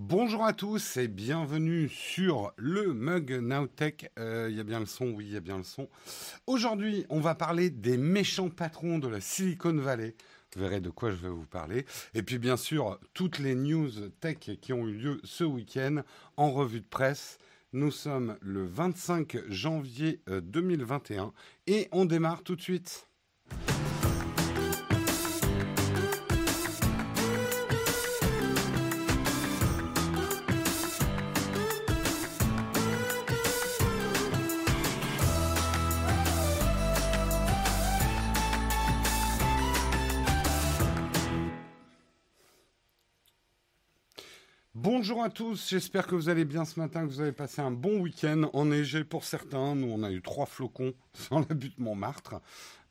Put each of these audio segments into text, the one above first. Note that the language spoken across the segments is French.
Bonjour à tous et bienvenue sur le Mug Nowtech. Il euh, y a bien le son, oui, il y a bien le son. Aujourd'hui, on va parler des méchants patrons de la Silicon Valley. Vous verrez de quoi je vais vous parler. Et puis bien sûr, toutes les news tech qui ont eu lieu ce week-end en revue de presse. Nous sommes le 25 janvier 2021 euh, et on démarre tout de suite. Bonjour à tous, j'espère que vous allez bien ce matin, que vous avez passé un bon week-end enneigé pour certains. Nous, on a eu trois flocons sur la butte Montmartre.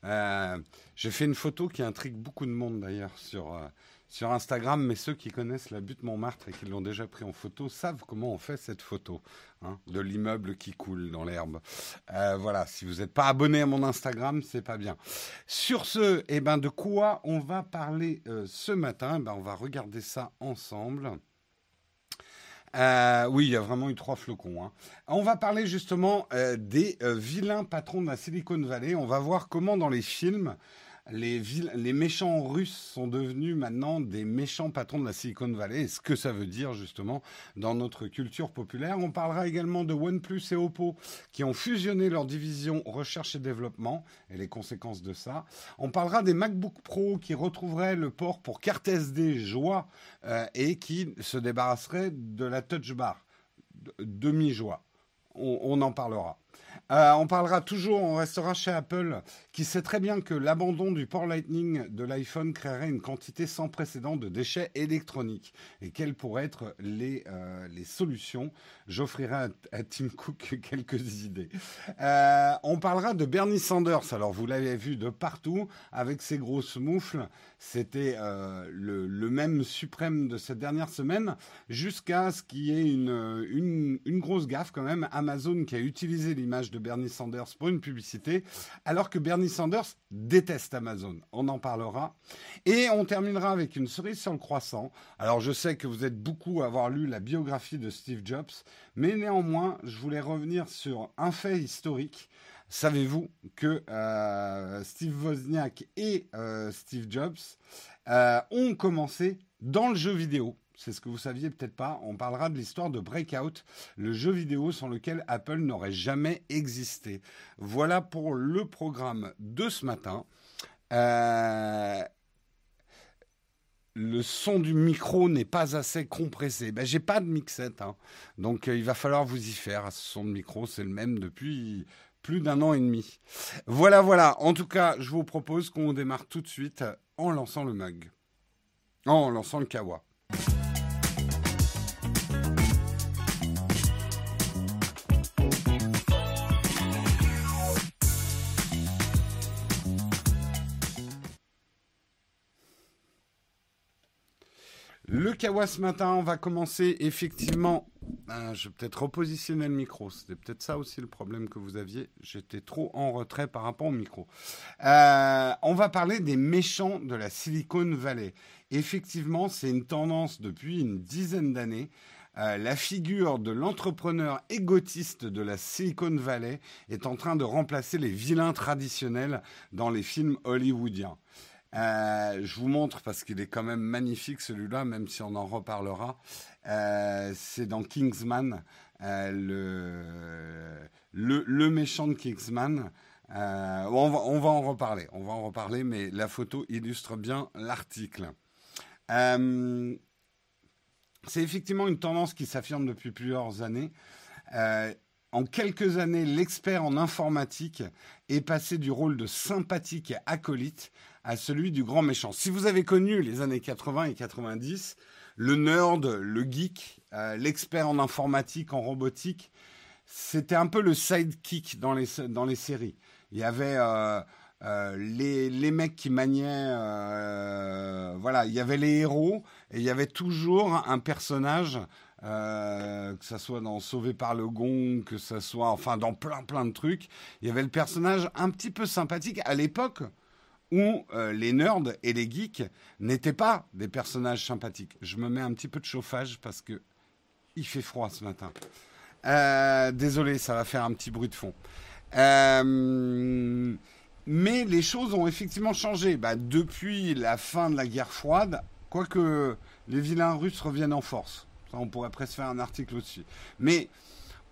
Euh, J'ai fait une photo qui intrigue beaucoup de monde d'ailleurs sur, euh, sur Instagram, mais ceux qui connaissent la butte Montmartre et qui l'ont déjà pris en photo savent comment on fait cette photo hein, de l'immeuble qui coule dans l'herbe. Euh, voilà, si vous n'êtes pas abonné à mon Instagram, c'est pas bien. Sur ce, eh ben, de quoi on va parler ce matin? Eh ben, On va regarder ça ensemble. Euh, oui, il y a vraiment eu trois flocons. Hein. On va parler justement euh, des euh, vilains patrons de la Silicon Valley. On va voir comment dans les films, les, méchants russes sont devenus maintenant des méchants patrons de la Silicon Valley et ce que ça veut dire justement dans notre culture populaire. On parlera également de OnePlus et Oppo qui ont fusionné leur division recherche et développement et les conséquences de ça. On parlera des MacBook Pro qui retrouveraient le port pour carte SD joie euh, et qui se débarrasseraient de la touch bar demi-joie. on en parlera. Euh, on parlera toujours, on restera chez Apple, qui sait très bien que l'abandon du port Lightning de l'iPhone créerait une quantité sans précédent de déchets électroniques. Et quelles pourraient être les, euh, solutions J'offrirai à, Tim Cook quelques idées. Euh, on parlera de Bernie Sanders. Alors, vous l'avez vu de partout, avec ses grosses moufles. C'était le, le, même suprême de cette dernière semaine, jusqu'à ce qu'il y ait une, une, une grosse gaffe quand même. Amazon qui a utilisé l'image de Bernie Sanders pour une publicité, alors que Bernie Sanders déteste Amazon. On en parlera. Et on terminera avec une cerise sur le croissant. Alors je sais que vous êtes beaucoup à avoir lu la biographie de Steve Jobs, mais néanmoins, je voulais revenir sur un fait historique. Savez-vous que euh, Steve Wozniak et euh, Steve Jobs euh, ont commencé dans le jeu vidéo? C'est ce que vous saviez peut-être pas. On parlera de l'histoire de Breakout, le jeu vidéo sans lequel Apple n'aurait jamais existé. Voilà pour le programme de ce matin. Le son du micro n'est pas assez compressé. Ben, j'ai pas de mixette, hein. donc il va falloir vous y faire. Ce son de micro, c'est le même depuis plus d'un an et demi. Voilà, voilà. En tout cas, je vous propose qu'on démarre tout de suite en lançant le mug, en lançant le kawa. Le Kawa ce matin, on va commencer effectivement. Ah, je vais peut-être repositionner le micro. C'était peut-être ça aussi le problème que vous aviez. J'étais trop en retrait par rapport au micro. Euh, on va parler des méchants de la Silicon Valley. Effectivement, c'est une tendance depuis une dizaine d'années. Euh, la figure de l'entrepreneur égotiste de la Silicon Valley est en train de remplacer les vilains traditionnels dans les films hollywoodiens. Euh, je vous montre parce qu'il est quand même magnifique celui-là, même si on en reparlera. Euh, c'est dans Kingsman, euh, le, le, méchant de Kingsman. On va, on, va, en reparler, on va en reparler, mais la photo illustre bien l'article. c'est effectivement une tendance qui s'affirme depuis plusieurs années. En quelques années, l'expert en informatique est passé du rôle de sympathique acolyte à celui du grand méchant. Si vous avez connu les années 80 et 90, le nerd, le geek, euh, l'expert en informatique, en robotique, c'était un peu le sidekick dans les, dans les séries. Il y avait euh, euh, les, les, mecs qui maniaient... voilà, il y avait les héros et il y avait toujours un personnage... que ça soit dans Sauvé par le Gong, que ça soit, enfin, dans plein plein de trucs, il y avait le personnage un petit peu sympathique à l'époque où euh, les nerds et les geeks n'étaient pas des personnages sympathiques. Je me mets un petit peu de chauffage parce que Il fait froid ce matin. Euh, désolé, ça va faire un petit bruit de fond. Euh, mais les choses ont effectivement changé. Bah, depuis la fin de la guerre froide, quoique les vilains russes reviennent en force. On pourrait presque faire un article aussi. Mais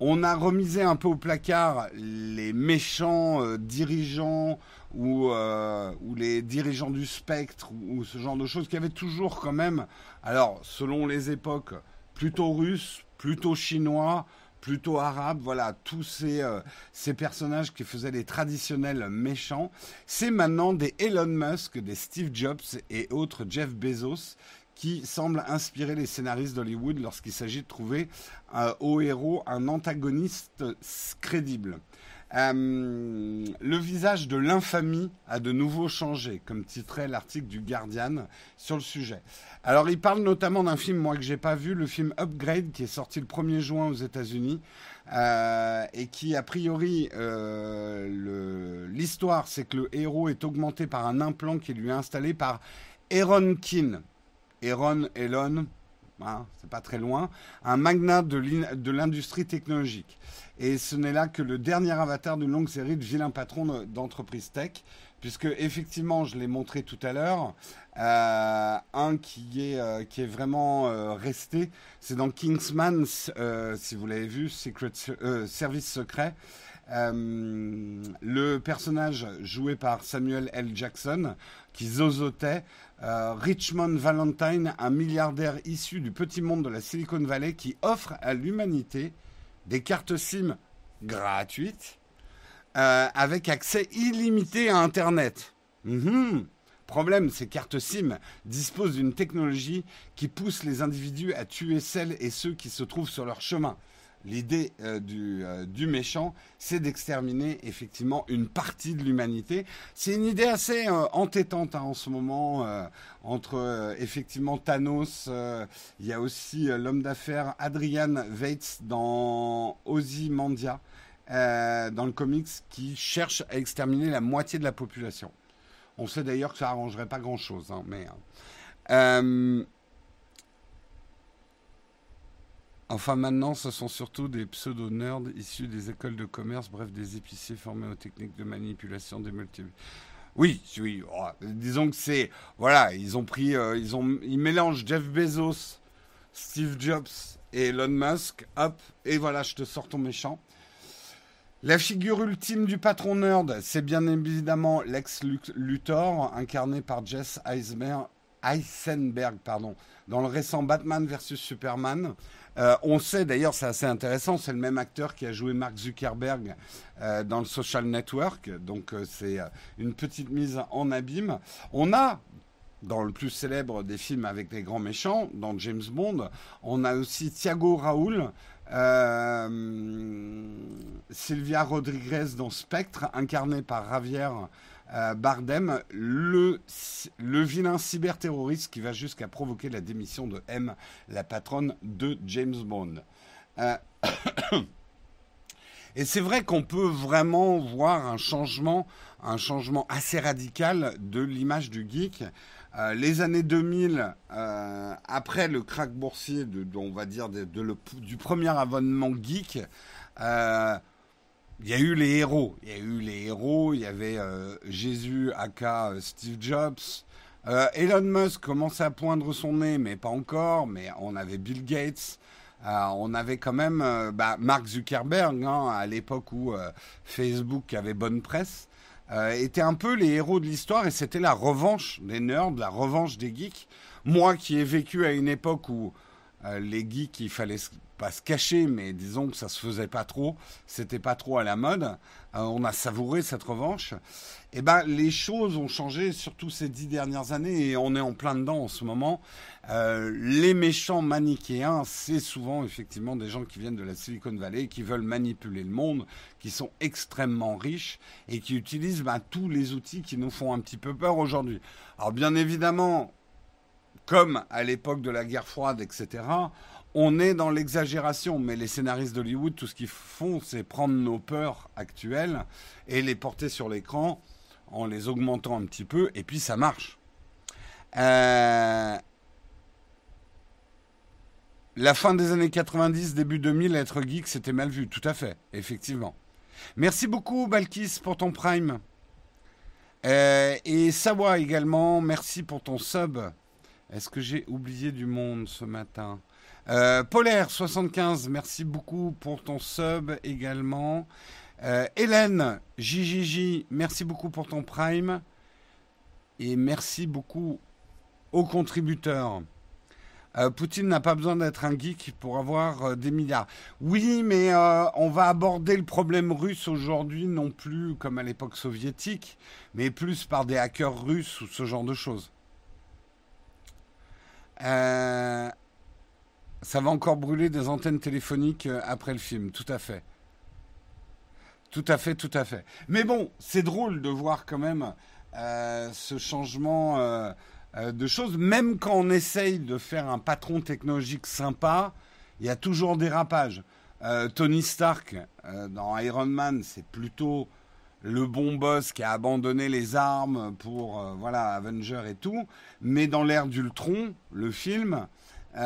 on a remisé un peu au placard les méchants dirigeants ou, ou, les dirigeants du spectre ou, ou, ce genre de choses qui avaient toujours quand même, alors selon les époques, plutôt russes, plutôt chinois, plutôt arabe, voilà, tous ces, euh, ces personnages qui faisaient les traditionnels méchants, c'est maintenant des Elon Musk, des Steve Jobs et autres Jeff Bezos qui semblent inspirer les scénaristes d'Hollywood lorsqu'il s'agit de trouver euh, au héros un antagoniste crédible. Euh, le visage de l'infamie a de nouveau changé, comme titrait l'article du Guardian sur le sujet. Alors, il parle notamment d'un film, moi, que j'ai pas vu, le film Upgrade, qui est sorti le 1er juin aux États-Unis, euh, et qui, a priori, euh, l'histoire, c'est que le héros est augmenté par un implant qui lui est installé par Aaron Keane. Aaron, Elon, hein, c'est pas très loin, un magnat de l'industrie technologique. Et ce n'est là que le dernier avatar d'une longue série de vilains patrons d'entreprises tech, puisque effectivement, je l'ai montré tout à l'heure, euh, un qui est, euh, qui est vraiment euh, resté, c'est dans Kingsman, si vous l'avez vu, Secret Service Secret. le personnage joué par Samuel L. Jackson, qui zozotait, Richmond Valentine, un milliardaire issu du petit monde de la Silicon Valley qui offre à l'humanité des cartes SIM gratuites euh, avec accès illimité à Internet. Mhm. Problème, ces cartes SIM disposent d'une technologie qui pousse les individus à tuer celles et ceux qui se trouvent sur leur chemin l'idée euh, euh, du, méchant, c'est d'exterminer effectivement une partie de l'humanité. C'est une idée assez euh, entêtante hein, en ce moment entre effectivement Thanos. Il y a aussi l'homme d'affaires Adrian Veitz dans Ozymandia, dans le comics, qui cherche à exterminer la moitié de la population. On sait d'ailleurs que ça arrangerait pas grand-chose, hein, mais Enfin, maintenant, ce sont surtout des pseudo-nerds issus des écoles de commerce, bref, des épiciers formés aux techniques de manipulation des multiples. Oui, oui. Oh, disons que c'est. Voilà, ils ont pris. Euh, ils, ont, ils mélangent Jeff Bezos, Steve Jobs et Elon Musk. Hop, et voilà, je te sors ton méchant. La figure ultime du patron nerd, c'est bien évidemment Lex Luthor, incarné par Jess Eisenberg, pardon, dans le récent Batman vs Superman. Euh, on sait d'ailleurs, c'est assez intéressant, c'est le même acteur qui a joué Mark Zuckerberg euh, dans le Social Network, donc euh, c'est une petite mise en abîme. On a dans le plus célèbre des films avec les grands méchants, dans James Bond, on a aussi Thiago Raoul, Sylvia Rodriguez dans Spectre, incarné par Javier euh, Bardem, le, vilain cyberterroriste qui va jusqu'à provoquer la démission de M, la patronne de James Bond. Euh, et c'est vrai qu'on peut vraiment voir un changement, un changement assez radical de l'image du geek. Euh, les années 2000, après le crack boursier, de, on va dire du premier abonnement geek, il y a eu les héros. Il y a eu les héros. Il y avait euh, Jésus, aka euh, Steve Jobs. Euh, Elon Musk commençait à poindre son nez, mais pas encore. Mais on avait Bill Gates. on avait quand même bah, Mark Zuckerberg, hein, à l'époque où Facebook avait bonne presse, était un peu les héros de l'histoire et c'était la revanche des nerds, la revanche des geeks. Moi qui ai vécu à une époque où les geeks, il fallait pas se cacher, mais disons que ça se faisait pas trop, c'était pas trop à la mode. Euh, on a savouré cette revanche. Et eh ben, les choses ont changé, surtout ces dix dernières années, et on est en plein dedans en ce moment. Euh, les méchants manichéens, c'est souvent effectivement des gens qui viennent de la Silicon Valley, qui veulent manipuler le monde, qui sont extrêmement riches et qui utilisent ben, tous les outils qui nous font un petit peu peur aujourd'hui. Alors bien évidemment, comme à l'époque de la guerre froide, etc., on est dans l'exagération, mais les scénaristes d'Hollywood, tout ce qu'ils font, c'est prendre nos peurs actuelles et les porter sur l'écran en les augmentant un petit peu, et puis ça marche. Euh, la fin des années 90, début 2000, être geek, c'était mal vu. Tout à fait, effectivement. Merci beaucoup, Balkis, pour ton prime. Euh, et Sawa également, merci pour ton sub. Est-ce que j'ai oublié du monde ce matin? Euh, Polaire75, merci beaucoup pour ton sub également. Euh, Hélène, JJJ, merci beaucoup pour ton prime. Et merci beaucoup aux contributeurs. Euh, Poutine n'a pas besoin d'être un geek pour avoir des milliards. Oui, mais on va aborder le problème russe aujourd'hui non plus comme à l'époque soviétique, mais plus par des hackers russes ou ce genre de choses. Ça va encore brûler des antennes téléphoniques après le film, tout à fait. Tout à fait, tout à fait. Mais bon, c'est drôle de voir quand même ce changement euh, de choses. Même quand on essaye de faire un patron technologique sympa, il y a toujours des rapages. Euh, Tony Stark, euh, dans Iron Man, c'est plutôt le bon boss qui a abandonné les armes pour voilà Avenger et tout. Mais dans l'ère d'Ultron, le film, il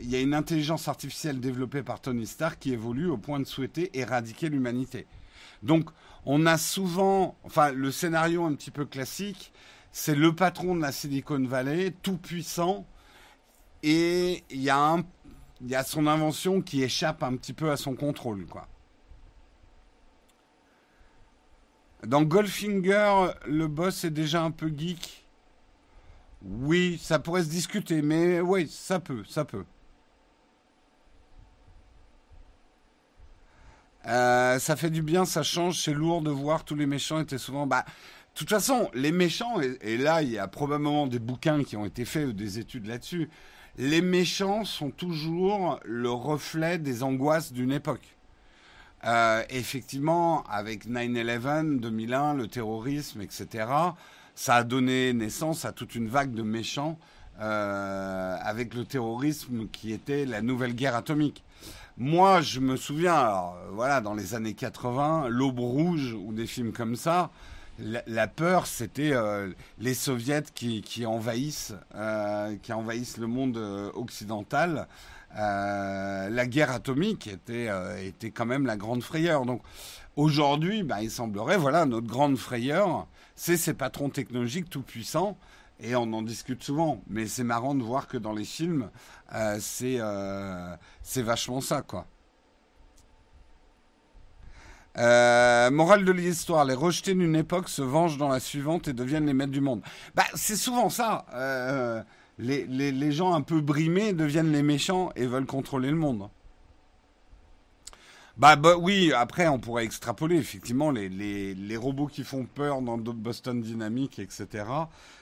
y a une intelligence artificielle développée par Tony Stark qui évolue au point de souhaiter éradiquer l'humanité. Donc, on a souvent, enfin, le scénario un petit peu classique, c'est le patron de la Silicon Valley, tout puissant, et il y, a son invention qui échappe un petit peu à son contrôle, quoi. Dans Goldfinger, le boss est déjà un peu geek. Oui, ça pourrait se discuter, mais oui, ça peut, ça peut. Euh, ça fait du bien, ça change, c'est lourd de voir tous les méchants étaient souvent. Bah, de toute façon, les méchants, et, là, il y a probablement des bouquins qui ont été faits ou des études là-dessus, les méchants sont toujours le reflet des angoisses d'une époque. Euh, effectivement, avec 9-11, 2001, le terrorisme, etc., ça a donné naissance à toute une vague de méchants euh, avec le terrorisme qui était la nouvelle guerre atomique. Moi, je me souviens, alors, voilà, dans les années 80, L'Aube Rouge ou des films comme ça, la, peur, c'était euh, les soviets qui, envahissent, euh, qui envahissent le monde euh, occidental. la guerre atomique était, était quand même la grande frayeur. Donc aujourd'hui, bah, il semblerait, voilà, notre grande frayeur, c'est ces patrons technologiques tout puissants. Et on en discute souvent, mais c'est marrant de voir que dans les films, c'est vachement ça, quoi. Euh, morale de l'histoire, les rejetés d'une époque se vengent dans la suivante et deviennent les maîtres du monde. Bah, c'est souvent ça. Euh, les, les, les, gens un peu brimés deviennent les méchants et veulent contrôler le monde. Bah, bah oui, après on pourrait extrapoler effectivement les, les, les robots qui font peur dans Boston Dynamics, etc.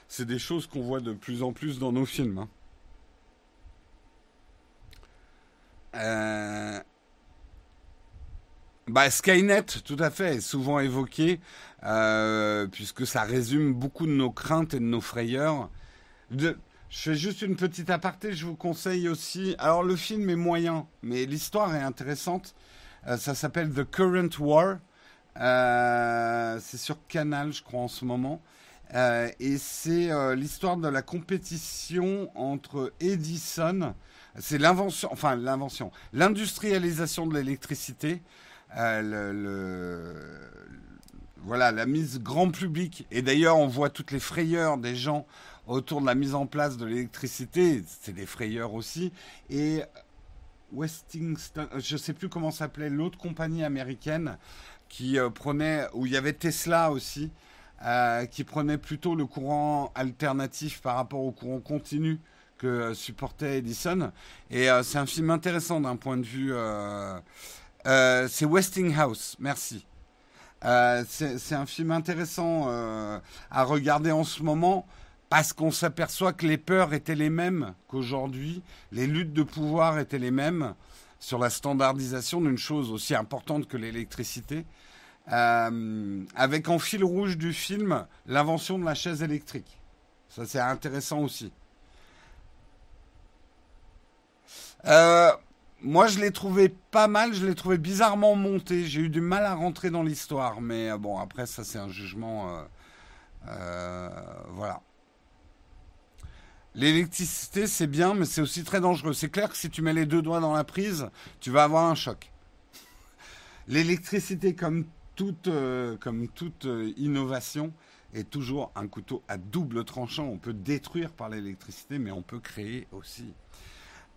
C'est des choses qu'on voit de plus en plus dans nos films. Hein. Euh, bah, Skynet, tout à fait, est souvent évoqué, euh, puisque ça résume beaucoup de nos craintes et de nos frayeurs. Je fais juste une petite aparté, je vous conseille aussi. Alors, le film est moyen, mais l'histoire est intéressante. Euh, ça s'appelle The Current War. Euh, c'est sur Canal, je crois, en ce moment. et c'est l'histoire de la compétition entre Edison, c'est l'invention, enfin l'invention, l'industrialisation de l'électricité euh, le, voilà, la mise grand public. Et d'ailleurs, on voit toutes les frayeurs des gens autour de la mise en place de l'électricité. C'est des frayeurs aussi. Et Westinghouse, je ne sais plus comment s'appelait l'autre compagnie américaine qui euh, prenait, où il y avait Tesla aussi, euh, qui prenait plutôt le courant alternatif par rapport au courant continu que supportait Edison. Et c'est un film intéressant d'un point de vue euh, c'est Westinghouse, merci. Euh, c'est un film intéressant euh, à regarder en ce moment parce qu'on s'aperçoit que les peurs étaient les mêmes qu'aujourd'hui, les luttes de pouvoir étaient les mêmes sur la standardisation d'une chose aussi importante que l'électricité, avec en fil rouge du film l'invention de la chaise électrique. Ça c'est intéressant aussi. Euh, moi, je l'ai trouvé pas mal, je l'ai trouvé bizarrement monté. J'ai eu du mal à rentrer dans l'histoire, mais euh, bon, après, ça, c'est un jugement. Euh, euh, voilà. L'électricité, c'est bien, mais c'est aussi très dangereux. C'est clair que si tu mets les deux doigts dans la prise, tu vas avoir un choc. L'électricité, comme toute, euh, euh, innovation, est toujours un couteau à double tranchant. On peut détruire par l'électricité, mais on peut créer aussi.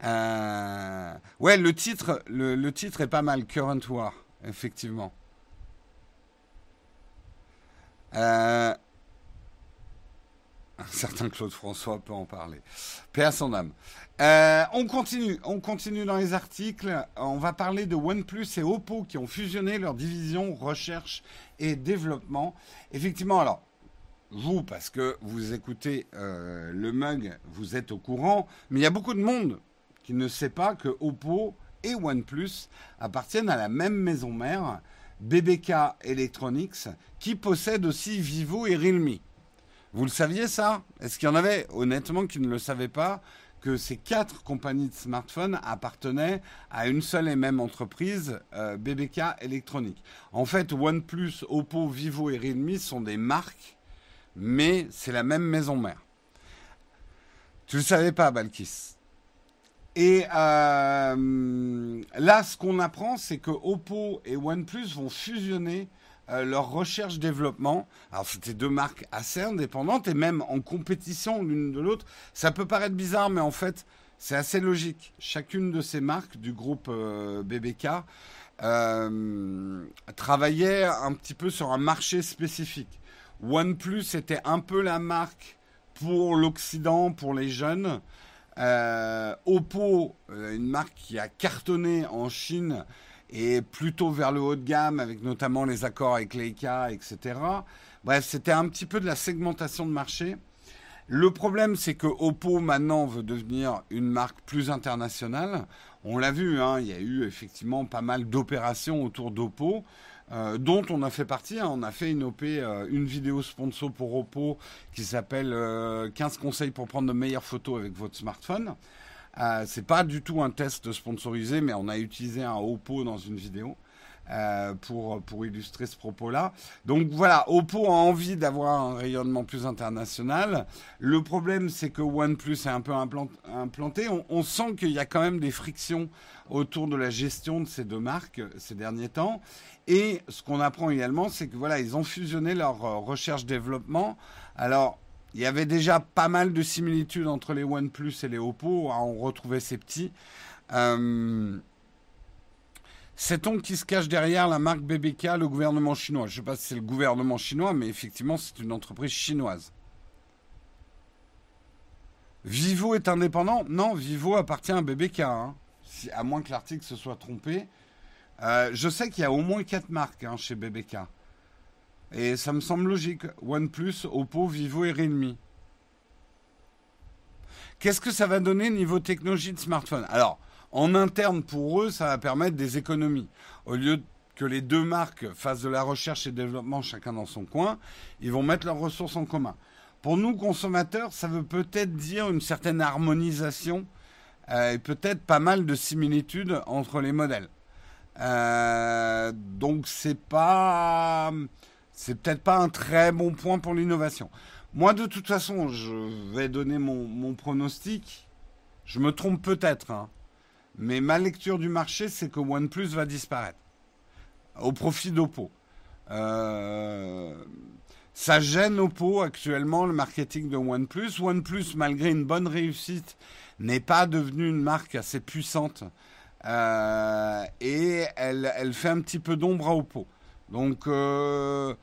Euh, ouais, le titre, le, le, titre est pas mal, Current War, effectivement. Un certain Claude François peut en parler. Paix à âme. Euh, on continue, on continue dans les articles. On va parler de OnePlus et Oppo qui ont fusionné leur division recherche et développement. Effectivement, alors, vous, parce que vous écoutez euh, le mug, vous êtes au courant, mais il y a beaucoup de monde qui ne sait pas que Oppo et OnePlus appartiennent à la même maison mère, BBK Electronics, qui possède aussi Vivo et Realme. Vous le saviez ça? Est-ce qu'il y en avait honnêtement qui ne le savaient pas que ces quatre compagnies de smartphones appartenaient à une seule et même entreprise, euh, BBK Electronics? En fait, OnePlus, Oppo, Vivo et Realme sont des marques, mais c'est la même maison mère. Tu ne le savais pas, Balkis et euh, là, ce qu'on apprend, c'est que Oppo et OnePlus vont fusionner euh, leur recherche-développement. Alors, c'était deux marques assez indépendantes et même en compétition l'une de l'autre. Ça peut paraître bizarre, mais en fait, c'est assez logique. Chacune de ces marques du groupe euh, BBK euh, travaillait un petit peu sur un marché spécifique. OnePlus était un peu la marque pour l'Occident, pour les jeunes. Oppo, une marque qui a cartonné en Chine et plutôt vers le haut de gamme, avec notamment les accords avec Leica, etc. Bref, c'était un petit peu de la segmentation de marché. Le problème, c'est que Oppo maintenant veut devenir une marque plus internationale. On l'a vu, hein, il y a eu effectivement pas mal d'opérations autour d'Oppo, euh, dont on a fait partie. Hein. On a fait une OP, euh, une vidéo sponsor pour Oppo qui s'appelle 15 euh, conseils pour prendre de meilleures photos avec votre smartphone. Euh, c'est pas du tout un test sponsorisé, mais on a utilisé un Oppo dans une vidéo. Euh, pour, pour illustrer ce propos-là. Donc voilà, Oppo a envie d'avoir un rayonnement plus international. Le problème, c'est que OnePlus est un peu implanté. On, sent qu'il y a quand même des frictions autour de la gestion de ces deux marques ces derniers temps. Et ce qu'on apprend également, c'est que voilà, ils ont fusionné leur euh, recherche-développement. Alors, il y avait déjà pas mal de similitudes entre les OnePlus et les Oppo. Hein, on retrouvait ces petits. Euh, Sait-on qui se cache derrière la marque BBK, le gouvernement chinois Je ne sais pas si c'est le gouvernement chinois, mais effectivement, c'est une entreprise chinoise. Vivo est indépendant? Non, Vivo appartient à BBK, hein. à moins que l'article se soit trompé. Euh, je sais qu'il y a au moins quatre marques hein, chez BBK. Et ça me semble logique. OnePlus, Oppo, Vivo et Realme. Qu'est-ce que ça va donner niveau technologie de smartphone? Alors, en interne, pour eux, ça va permettre des économies. Au lieu que les deux marques fassent de la recherche et développement chacun dans son coin, ils vont mettre leurs ressources en commun. Pour nous, consommateurs, ça veut peut-être dire une certaine harmonisation euh, et peut-être pas mal de similitudes entre les modèles. Euh, donc c'est pas c'est peut-être pas un très bon point pour l'innovation. Moi, de toute façon, je vais donner mon, pronostic. Je me trompe peut-être, hein. mais ma lecture du marché, c'est que OnePlus va disparaître au profit d'Oppo. Euh, ça gêne Oppo actuellement le marketing de OnePlus. OnePlus, malgré une bonne réussite, n'est pas devenue une marque assez puissante euh, et elle, fait un petit peu d'ombre à Oppo. Donc euh,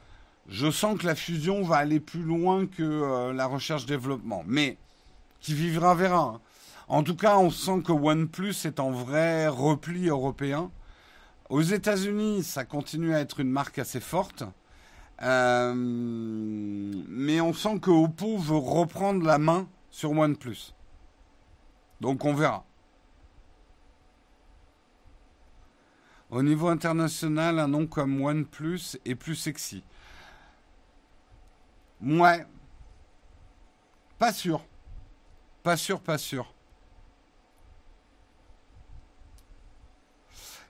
je sens que la fusion va aller plus loin que euh, la recherche-développement. Mais qui vivra verra. Hein. En tout cas, on sent que OnePlus est en vrai repli européen. Aux États-Unis, ça continue à être une marque assez forte. Euh, mais on sent que Oppo veut reprendre la main sur OnePlus. Donc on verra. Au niveau international, un nom comme OnePlus est plus sexy. Ouais. Pas sûr. Pas sûr, pas sûr.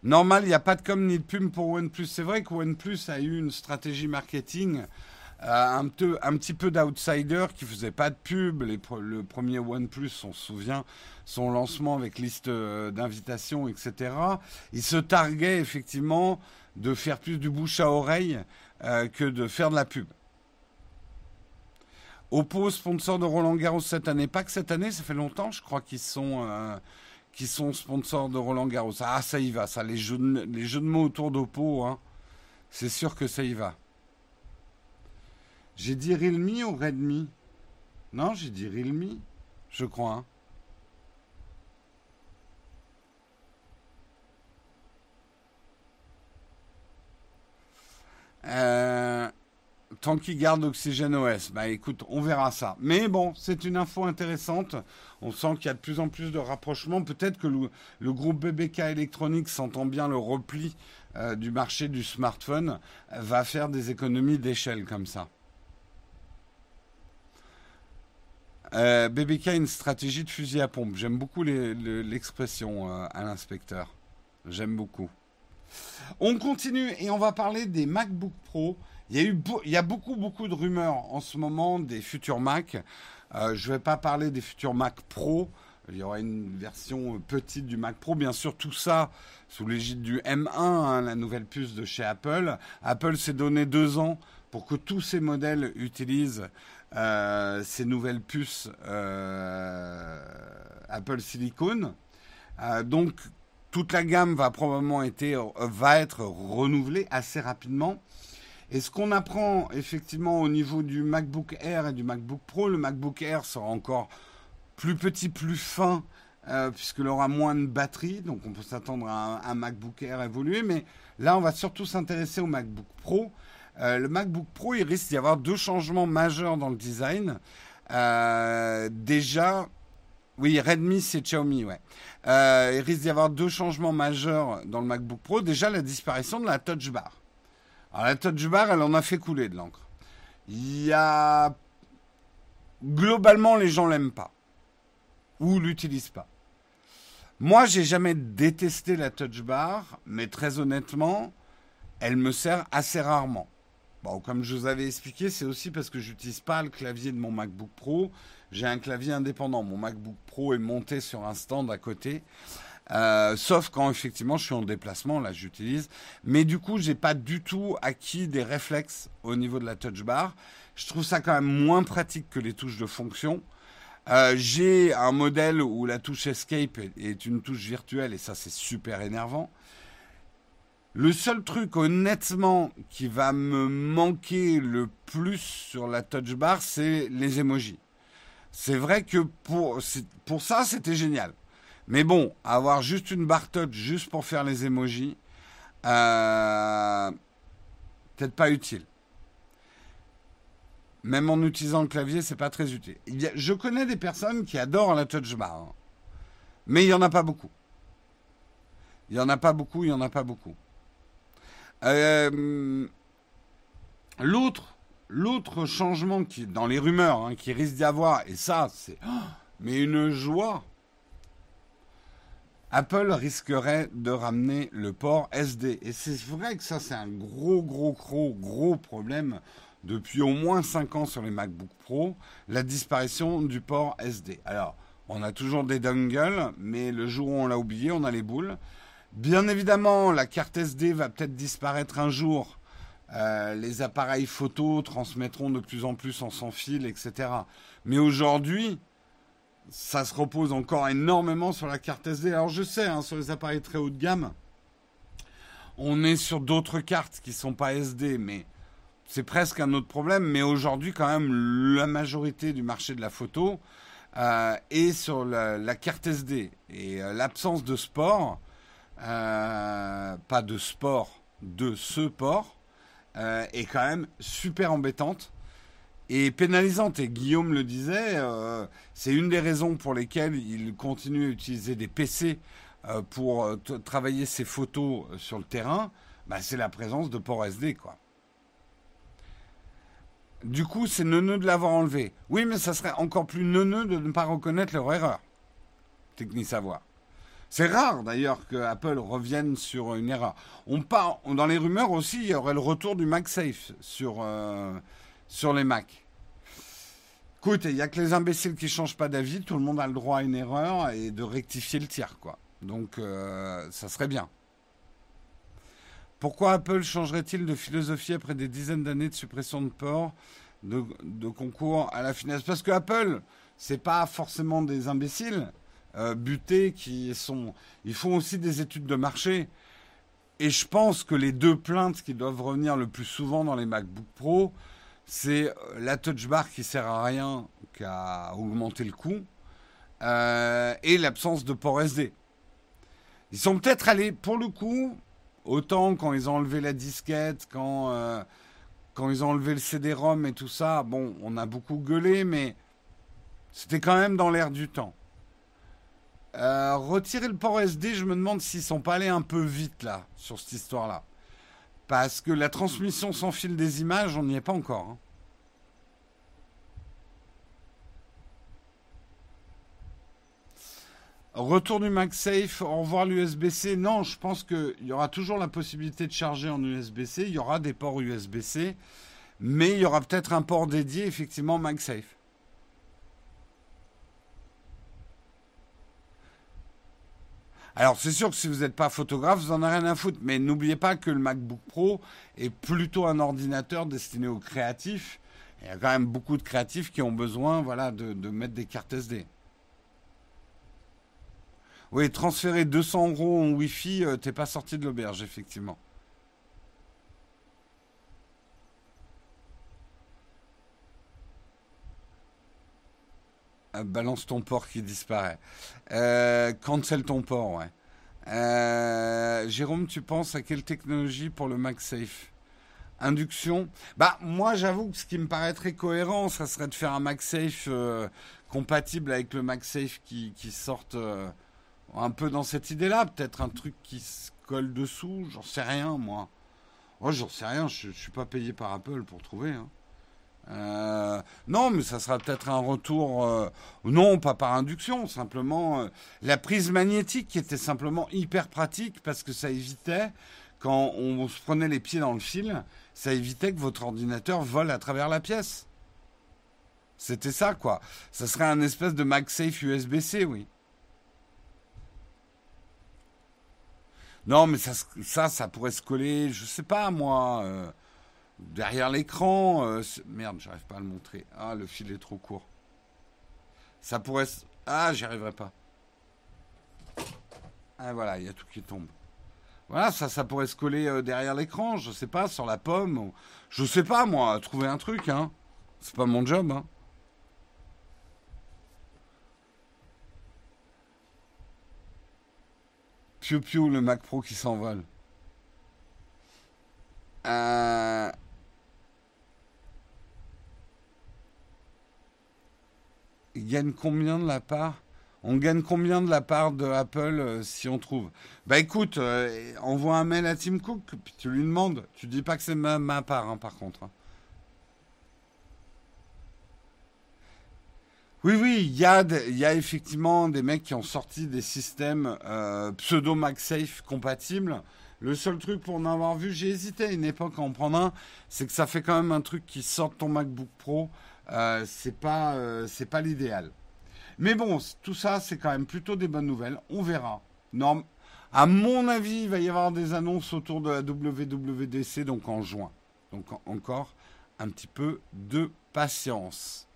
Normal, il n'y a pas de com ni de pub pour OnePlus. C'est vrai que OnePlus a eu une stratégie marketing un, un, petit peu d'outsider qui faisait pas de pub. le premier OnePlus, on se souvient, son lancement avec liste d'invitations, etc. Il se targuait effectivement de faire plus du bouche à oreille que de faire de la pub. Oppo, sponsor de Roland Garros cette année. Pas que cette année, ça fait longtemps, je crois qu'ils sont, euh, sont sponsors de Roland Garros. Ah, ça y va, ça, les jeux de, les jeux de mots autour d'Oppo, hein, c'est sûr que ça y va. J'ai dit Realme ou Redmi? Non, j'ai dit Realme, je crois. Hein. Euh, tant qu'il garde Oxygène OS, bah écoute, on verra ça. Mais bon, c'est une info intéressante. On sent qu'il y a de plus en plus de rapprochements. Peut-être que le, groupe BBK Electronics, sentant bien le repli euh, du marché du smartphone, va faire des économies d'échelle comme ça. Euh, BBK une stratégie de fusil à pompe. J'aime beaucoup l'expression euh, à l'inspecteur. J'aime beaucoup. On continue et on va parler des MacBook Pro il y, a beaucoup, beaucoup de rumeurs en ce moment des futurs Mac. Euh, je ne vais pas parler des futurs Mac Pro. Il y aura une version petite du Mac Pro. Bien sûr, tout ça sous l'égide du M1, hein, la nouvelle puce de chez Apple. Apple s'est donné deux ans pour que tous ces modèles utilisent euh, ces nouvelles puces euh, Apple Silicon. donc, toute la gamme va probablement va être renouvelée assez rapidement. Et ce qu'on apprend effectivement au niveau du MacBook Air et du MacBook Pro, le MacBook Air sera encore plus petit, plus fin, euh, puisqu'il aura moins de batterie. Donc on peut s'attendre à un, MacBook Air évolué. Mais là, on va surtout s'intéresser au MacBook Pro. Euh, le MacBook Pro, il risque d'y avoir deux changements majeurs dans le design. Euh, déjà, oui, Redmi, c'est Xiaomi, ouais. il risque d'y avoir deux changements majeurs dans le MacBook Pro. Déjà, la disparition de la Touch Bar. Alors la touch bar, elle en a fait couler de l'encre. Il y a... Globalement, les gens l'aiment pas. Ou l'utilisent pas. Moi, j'ai jamais détesté la touch bar, mais très honnêtement, elle me sert assez rarement. Bon, comme je vous avais expliqué, c'est aussi parce que j'utilise pas le clavier de mon MacBook Pro. J'ai un clavier indépendant. Mon MacBook Pro est monté sur un stand à côté. Euh, sauf quand effectivement je suis en déplacement, là j'utilise. Mais du coup, j'ai pas du tout acquis des réflexes au niveau de la touch bar. Je trouve ça quand même moins pratique que les touches de fonction. Euh, j'ai un modèle où la touche Escape est une touche virtuelle et ça c'est super énervant. Le seul truc honnêtement qui va me manquer le plus sur la touch bar, c'est les emojis. C'est vrai que pour, pour ça, c'était génial. Mais bon, avoir juste une barre touch juste pour faire les emojis, euh, peut-être pas utile. Même en utilisant le clavier, c'est pas très utile. je connais des personnes qui adorent la touch bar, hein. mais il y en a pas beaucoup. Il y en a pas beaucoup, il y en a pas beaucoup. Euh, l'autre, changement qui, dans les rumeurs, hein, qui risque d'y avoir, et ça, c'est, oh, mais une joie Apple risquerait de ramener le port SD. Et c'est vrai que ça, c'est un gros, gros, gros, gros problème depuis au moins 5 ans sur les MacBook Pro, la disparition du port SD. Alors, on a toujours des dongles, mais le jour où on l'a oublié, on a les boules. Bien évidemment, la carte SD va peut-être disparaître un jour. Euh, les appareils photo transmettront de plus en plus en sans fil, etc. Mais aujourd'hui, ça se repose encore énormément sur la carte SD. Alors je sais, hein, sur les appareils très haut de gamme, on est sur d'autres cartes qui ne sont pas SD, mais c'est presque un autre problème. Mais aujourd'hui, quand même, la majorité du marché de la photo euh, est sur la, carte SD. Et euh, l'absence de sport, euh, pas de sport, de ce port, est quand même super embêtante et pénalisante. Et Guillaume le disait, euh, c'est une des raisons pour lesquelles il continue à utiliser des PC euh, pour euh, travailler ses photos sur le terrain. Bah, c'est la présence de port SD, quoi. Du coup, c'est neuneux de l'avoir enlevé. Oui, mais ça serait encore plus neuneux de ne pas reconnaître leur erreur. Technique savoir. C'est rare d'ailleurs que Apple revienne sur une erreur. On part dans les rumeurs aussi, il y aurait le retour du MagSafe sur sur les Mac. Écoute, il n'y a que les imbéciles qui changent pas d'avis. Tout le monde a le droit à une erreur et de rectifier le tir, quoi. Donc, euh, ça serait bien. Pourquoi Apple changerait-il de philosophie après des dizaines d'années de suppression de port, de, concours à la finesse? Parce que Apple, c'est pas forcément des imbéciles euh, butés qui sont. Ils font aussi des études de marché. Et je pense que les deux plaintes qui doivent revenir le plus souvent dans les MacBook Pro, c'est euh, la touch bar qui sert à rien qu'à augmenter le coût euh, et l'absence de port SD. Ils sont peut-être allés, pour le coup, autant quand ils ont enlevé la disquette, quand, euh, quand ils ont enlevé le CD-ROM et tout ça, bon, on a beaucoup gueulé, mais c'était quand même dans l'air du temps. retirer le port SD, je me demande s'ils sont pas allés un peu vite là, sur cette histoire-là. Parce que la transmission sans fil des images, on n'y est pas encore. Hein. Retour du MagSafe, au revoir l'USB-C. Non, je pense qu'il y aura toujours la possibilité de charger en USB-C. Il y aura des ports USB-C. Mais il y aura peut-être un port dédié, effectivement, MagSafe. Alors c'est sûr que si vous n'êtes pas photographe, vous n'en avez rien à foutre. Mais n'oubliez pas que le MacBook Pro est plutôt un ordinateur destiné aux créatifs. Il y a quand même beaucoup de créatifs qui ont besoin voilà, de, mettre des cartes SD. Oui, transférer 200 euros en Wi-Fi, euh, t'es pas sorti de l'auberge, effectivement. Balance ton port qui disparaît. Euh, cancel ton port, ouais. Euh, Jérôme, tu penses à quelle technologie pour le MagSafe? Induction? Bah, moi, j'avoue que ce qui me paraîtrait cohérent, ça serait de faire un MagSafe compatible avec le MagSafe qui, qui sorte un peu dans cette idée-là. Peut-être un truc qui se colle dessous, j'en sais rien, moi. Oh, j'en sais rien, je, ne suis pas payé par Apple pour trouver. Hein. Euh, non, mais ça sera peut-être un retour, euh, non, pas par induction, simplement euh, la prise magnétique qui était simplement hyper pratique parce que ça évitait, quand on se prenait les pieds dans le fil, ça évitait que votre ordinateur vole à travers la pièce. C'était ça, quoi. Ça serait un espèce de MagSafe USB-C, oui. Non, mais ça, ça, ça pourrait se coller, je sais pas, moi derrière l'écran. Euh, merde, j'arrive pas à le montrer. Ah, le fil est trop court. Ça pourrait. Ah, j'y arriverai pas. Ah, voilà, il y a tout qui tombe. Voilà, ça, ça pourrait se coller euh, derrière l'écran, je sais pas, sur la pomme. Je sais pas, moi, trouver un truc, hein. C'est pas mon job, hein. Piu Piu, le Mac Pro qui s'envole. Euh... il gagne combien de la part? On gagne combien de la part de Apple euh, si on trouve? Bah écoute, euh, envoie un mail à Tim Cook, puis tu lui demandes. Tu dis pas que c'est ma, part, hein, par contre. Hein. Oui, oui, il y, a y a effectivement des mecs qui ont sorti des systèmes euh, pseudo MagSafe compatibles. Le seul truc pour en avoir vu, j'ai hésité à une époque à en prendre un, c'est que ça fait quand même un truc qui sort de ton MacBook Pro euh, c'est pas, euh, c'est pas l'idéal. Mais bon, tout ça, c'est quand même plutôt des bonnes nouvelles. On verra. Non, à mon avis, il va y avoir des annonces autour de la WWDC, donc en juin. Donc encore un petit peu de patience.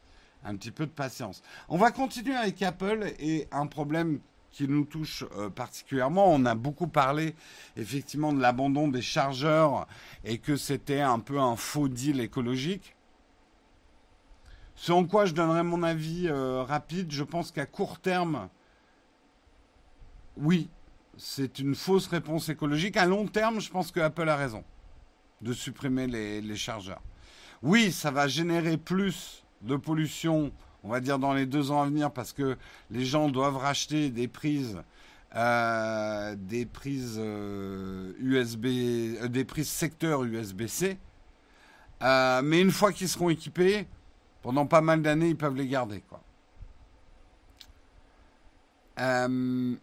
Un petit peu de patience. On va continuer avec Apple et un problème qui nous touche euh, particulièrement. On a beaucoup parlé effectivement de l'abandon des chargeurs et que c'était un peu un faux deal écologique. Ce en quoi je donnerai mon avis euh, rapide, je pense qu'à court terme, oui, c'est une fausse réponse écologique. À long terme, je pense que Apple a raison de supprimer les, chargeurs. Oui, ça va générer plus de pollution, on va dire dans les deux ans à venir, parce que les gens doivent racheter des prises, euh, des prises USB, euh, des prises secteur USB-C. mais une fois qu'ils seront équipés, pendant pas mal d'années, ils peuvent les garder. Quoi. Euh,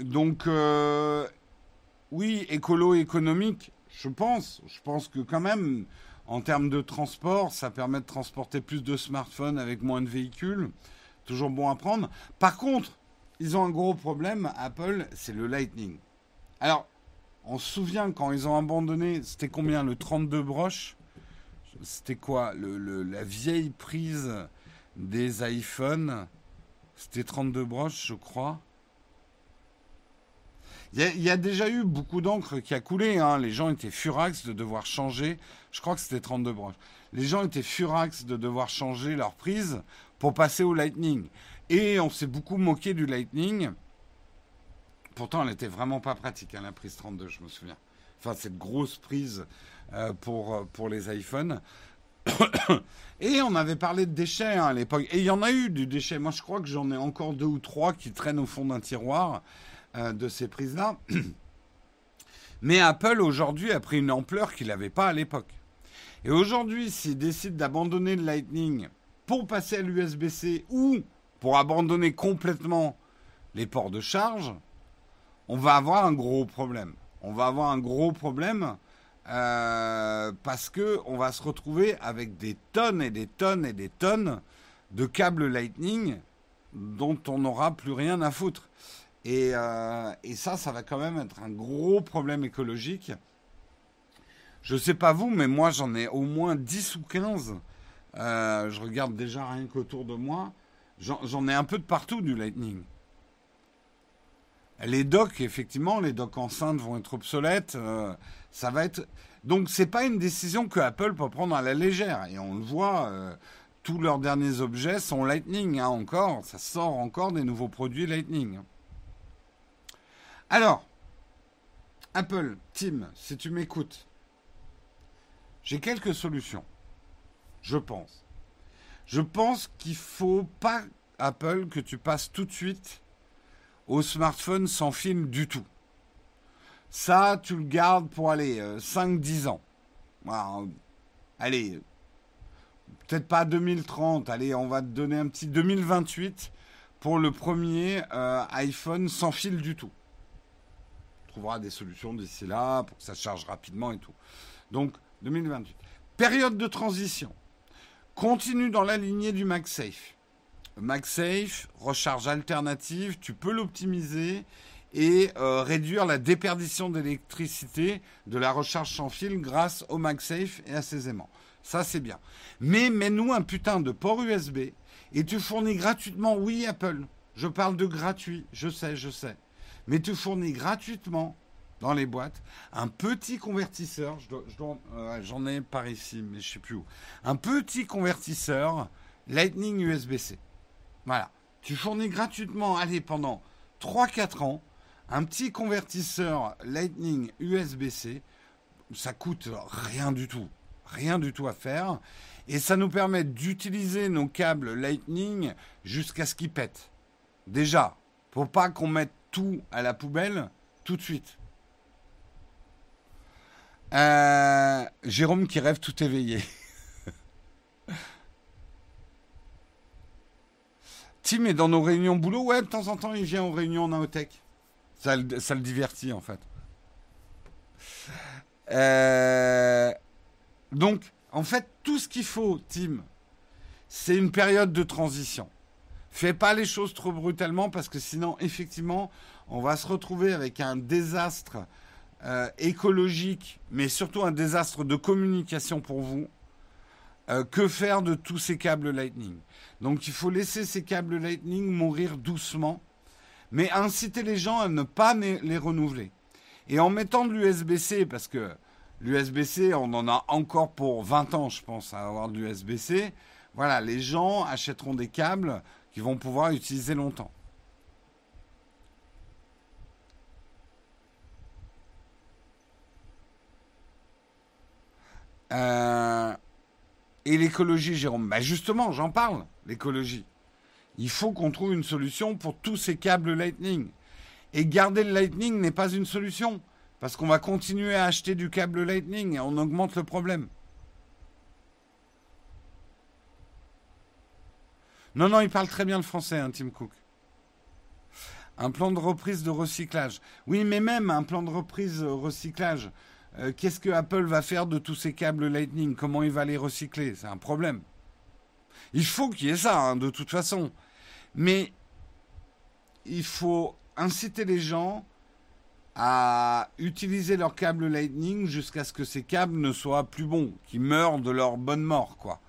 donc, euh, oui, écolo économique, je pense. Je pense que quand même, En termes de transport, ça permet de transporter plus de smartphones avec moins de véhicules. Toujours bon à prendre. Par contre, ils ont un gros problème, Apple, c'est le Lightning. Alors, on se souvient quand ils ont abandonné, c'était combien le 32 broches? C'était quoi le, La vieille prise des iPhones? C'était 32 broches, je crois. Il y, a déjà eu beaucoup d'encre qui a coulé. Hein. Les gens étaient furax de devoir changer. Je crois que c'était 32 broches. Les gens étaient furax de devoir changer leur prise pour passer au Lightning. Et on s'est beaucoup moqué du Lightning. Pourtant, elle n'était vraiment pas pratique, hein, la prise 32, je me souviens. Enfin, cette grosse prise pour, euh, pour les iPhones. Et on avait parlé de déchets hein, à l'époque. Et il y en a eu du déchet. Moi, je crois que j'en ai encore deux ou trois qui traînent au fond d'un tiroir euh, de ces prises-là. Mais Apple, aujourd'hui, a pris une ampleur qu'il n'avait pas à l'époque. Et aujourd'hui, s'il décide d'abandonner le Lightning pour passer à l'USB-C ou pour abandonner complètement les ports de charge, on va avoir un gros problème. On va avoir un gros problème euh, parce que on va se retrouver avec des tonnes et des tonnes et des tonnes de câbles Lightning dont on n'aura plus rien à foutre. Et, euh, et, ça, ça va quand même être un gros problème écologique. Je ne sais pas vous, mais moi j'en ai au moins 10 ou 15. Euh, je regarde déjà rien qu'autour de moi. J'en ai un peu de partout du Lightning. Les docks, effectivement, les docks enceintes vont être obsolètes. Ça va être. Donc, c'est pas une décision que Apple peut prendre à la légère. Et on le voit, euh, tous leurs derniers objets sont Lightning, hein, encore. Ça sort encore des nouveaux produits Lightning. Alors, Apple, Tim, si tu m'écoutes, j'ai quelques solutions. Je pense. Je pense qu'il faut pas, Apple, que tu passes tout de suite au smartphone sans film du tout. Ça, tu le gardes pour aller 5-10 euh, ans. allez, peut-être pas 2030, allez, on va te donner un petit 2028 pour le premier euh, iPhone sans fil du tout. Tu trouveras des solutions d'ici là pour que ça charge rapidement et tout. Donc, 2028. Période de transition. Continue dans la lignée du MagSafe. MagSafe, recharge alternative, tu peux l'optimiser et euh, réduire la déperdition d'électricité de la recharge sans fil grâce au MagSafe et à ses aimants. Ça, c'est bien. Mais mets-nous un putain de port USB et tu fournis gratuitement, oui Apple, je parle de gratuit, je sais, je sais, mais tu fournis gratuitement dans les boîtes un petit convertisseur, euh, j'en ai par ici, mais je sais plus où, un petit convertisseur Lightning USB-C. Voilà. Tu fournis gratuitement, allez, pendant 3-4 ans, un petit convertisseur Lightning USB-C. Ça coûte rien du tout. Rien du tout à faire. Et ça nous permet d'utiliser nos câbles Lightning jusqu'à ce qu'ils pètent. Déjà, pour pas qu'on mette tout à la poubelle tout de suite. Euh, Jérôme qui rêve tout éveillé. Tim est dans nos réunions boulot. Ouais, de temps en temps, il vient aux réunions Naotech. Ça, le divertit, en fait. Euh, donc, en fait, tout ce qu'il faut, Tim, c'est une période de transition. Fais pas les choses trop brutalement parce que sinon, effectivement, on va se retrouver avec un désastre euh, écologique, mais surtout un désastre de communication pour vous. Euh, que faire de tous ces câbles Lightning? Donc il faut laisser ces câbles Lightning mourir doucement, mais inciter les gens à ne pas les renouveler. Et en mettant de l'USB-C, parce que l'USB-C, on en a encore pour 20 ans, je pense, à avoir de l'USB-C, voilà, les gens achèteront des câbles qu'ils vont pouvoir utiliser longtemps. Euh, et l'écologie, Jérôme? Bah Justement, j'en parle, l'écologie. Il faut qu'on trouve une solution pour tous ces câbles Lightning. Et garder le Lightning n'est pas une solution, parce qu'on va continuer à acheter du câble Lightning et on augmente le problème. Non, non, il parle très bien le français, hein, Tim Cook. Un plan de reprise de recyclage. Oui, mais même un plan de reprise de recyclage. euh, qu'est-ce que Apple va faire de tous ces câbles Lightning? Comment il va les recycler? C'est un problème. Il faut qu'il y ait ça, hein, de toute façon. Mais il faut inciter les gens à utiliser leurs câbles Lightning jusqu'à ce que ces câbles ne soient plus bons, qu'ils meurent de leur bonne mort, quoi.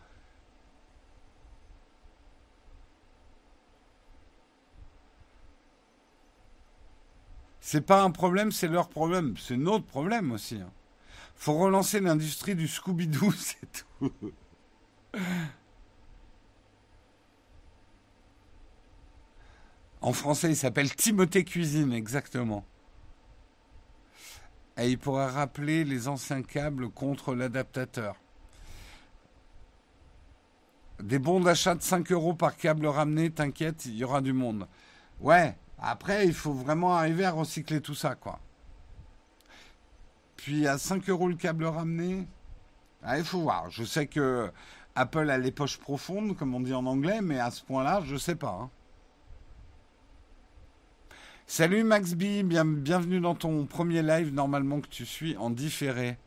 C'est pas un problème, c'est leur problème. C'est notre problème aussi. Hein. Faut relancer l'industrie du Scooby-Doo, c'est tout. En français, il s'appelle Timothée Cuisine, exactement. Et il pourrait rappeler les anciens câbles contre l'adaptateur. Des bons d'achat de 5 euros par câble ramené, t'inquiète, il y aura du monde. Ouais, après, il faut vraiment arriver à recycler tout ça, quoi. Puis à 5 euros le câble ramené, ah, il faut voir. Je sais que Apple a les poches profondes, comme on dit en anglais, mais à ce point-là, je ne sais pas. Hein. Salut Max B, bienvenue dans ton premier live normalement que tu suis en différé.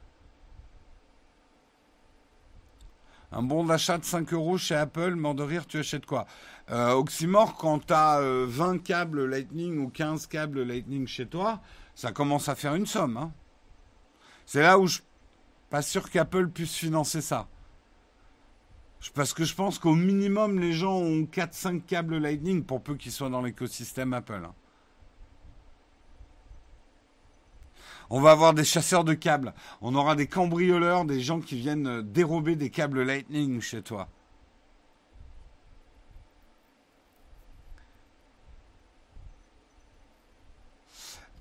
Un bon d'achat de 5 euros chez Apple, mort de rire, tu achètes quoi? Euh, Oxymore, quand tu as 20 câbles Lightning ou 15 câbles Lightning chez toi, ça commence à faire une somme. Hein. C'est là où je suis pas sûr qu'Apple puisse financer ça. Parce que je pense qu'au minimum, les gens ont 4-5 câbles Lightning pour peu qu'ils soient dans l'écosystème Apple. Hein. On va avoir des chasseurs de câbles. On aura des cambrioleurs, des gens qui viennent euh, dérober des câbles Lightning chez toi.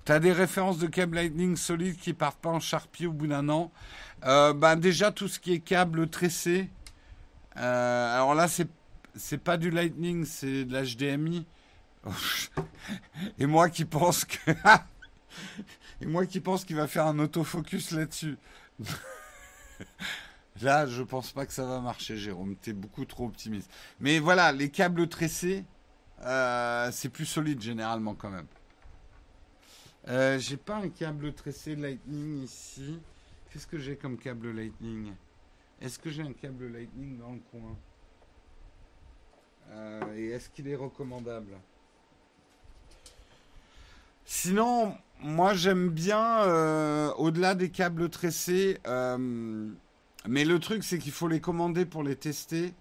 T'as des références de câbles Lightning solides qui partent pas en charpie au bout d'un an? Euh, bah, déjà tout ce qui est câble tressé. Euh, alors là c'est c'est pas du Lightning, c'est de l'HDMI. Et moi qui pense que Et moi qui pense qu'il va faire un autofocus là-dessus. Là, je pense pas que ça va marcher, Jérôme. Tu es beaucoup trop optimiste. Mais voilà, les câbles tressés, euh, c'est plus solide généralement quand même. Euh, j'ai pas un câble tressé Lightning ici. Qu'est-ce que j'ai comme câble Lightning? Est-ce que j'ai un câble Lightning dans le coin? Euh, Et est-ce qu'il est recommandable? Sinon, moi j'aime bien, euh, au-delà des câbles tressés, euh, mais le truc c'est qu'il faut les commander pour les tester.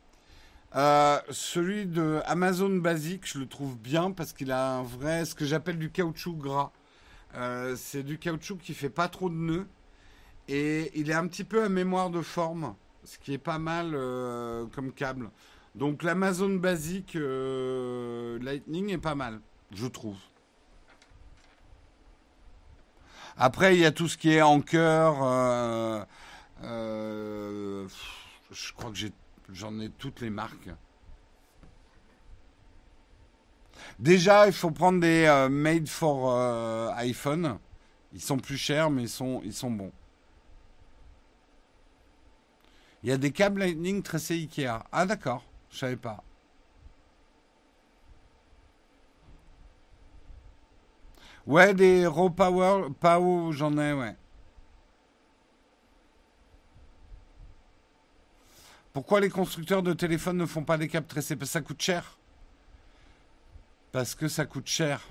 Euh, celui de Amazon Basic, je le trouve bien parce qu'il a un vrai, ce que j'appelle du caoutchouc gras. c'est du caoutchouc qui fait pas trop de nœuds et il est un petit peu à mémoire de forme, ce qui est pas mal comme câble. Donc l'Amazon Basic Lightning est pas mal, je trouve. Après, il y a tout ce qui est en cœur. Euh, euh, je crois que j'en ai, toutes les marques. Déjà, il faut prendre des euh, made for iPhone. Ils sont plus chers, mais ils sont, ils sont bons. Il y a des câbles Lightning tressés Ikea. Ah d'accord, je savais pas. Ouais, des Raw Power, Power j'en ai, ouais. Pourquoi les constructeurs de téléphones ne font pas des câbles tressés Parce que ça coûte cher. Parce que ça coûte cher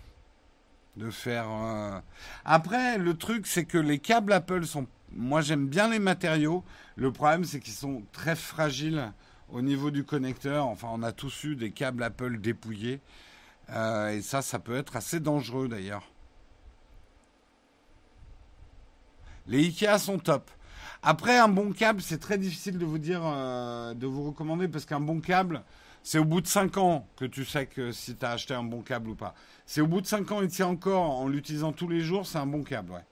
de faire. Euh, Après, le truc, c'est que les câbles Apple sont. Moi, j'aime bien les matériaux. Le problème, c'est qu'ils sont très fragiles au niveau du connecteur. Enfin, on a tous eu des câbles Apple dépouillés. Euh, et ça, ça peut être assez dangereux d'ailleurs. Les Ikea sont top. Après, un bon câble, c'est très difficile de vous dire, euh, de vous recommander, parce qu'un bon câble, c'est au bout de 5 ans que tu sais que si tu as acheté un bon câble ou pas. C'est au bout de 5 ans, il tient encore en l'utilisant tous les jours, c'est un bon câble.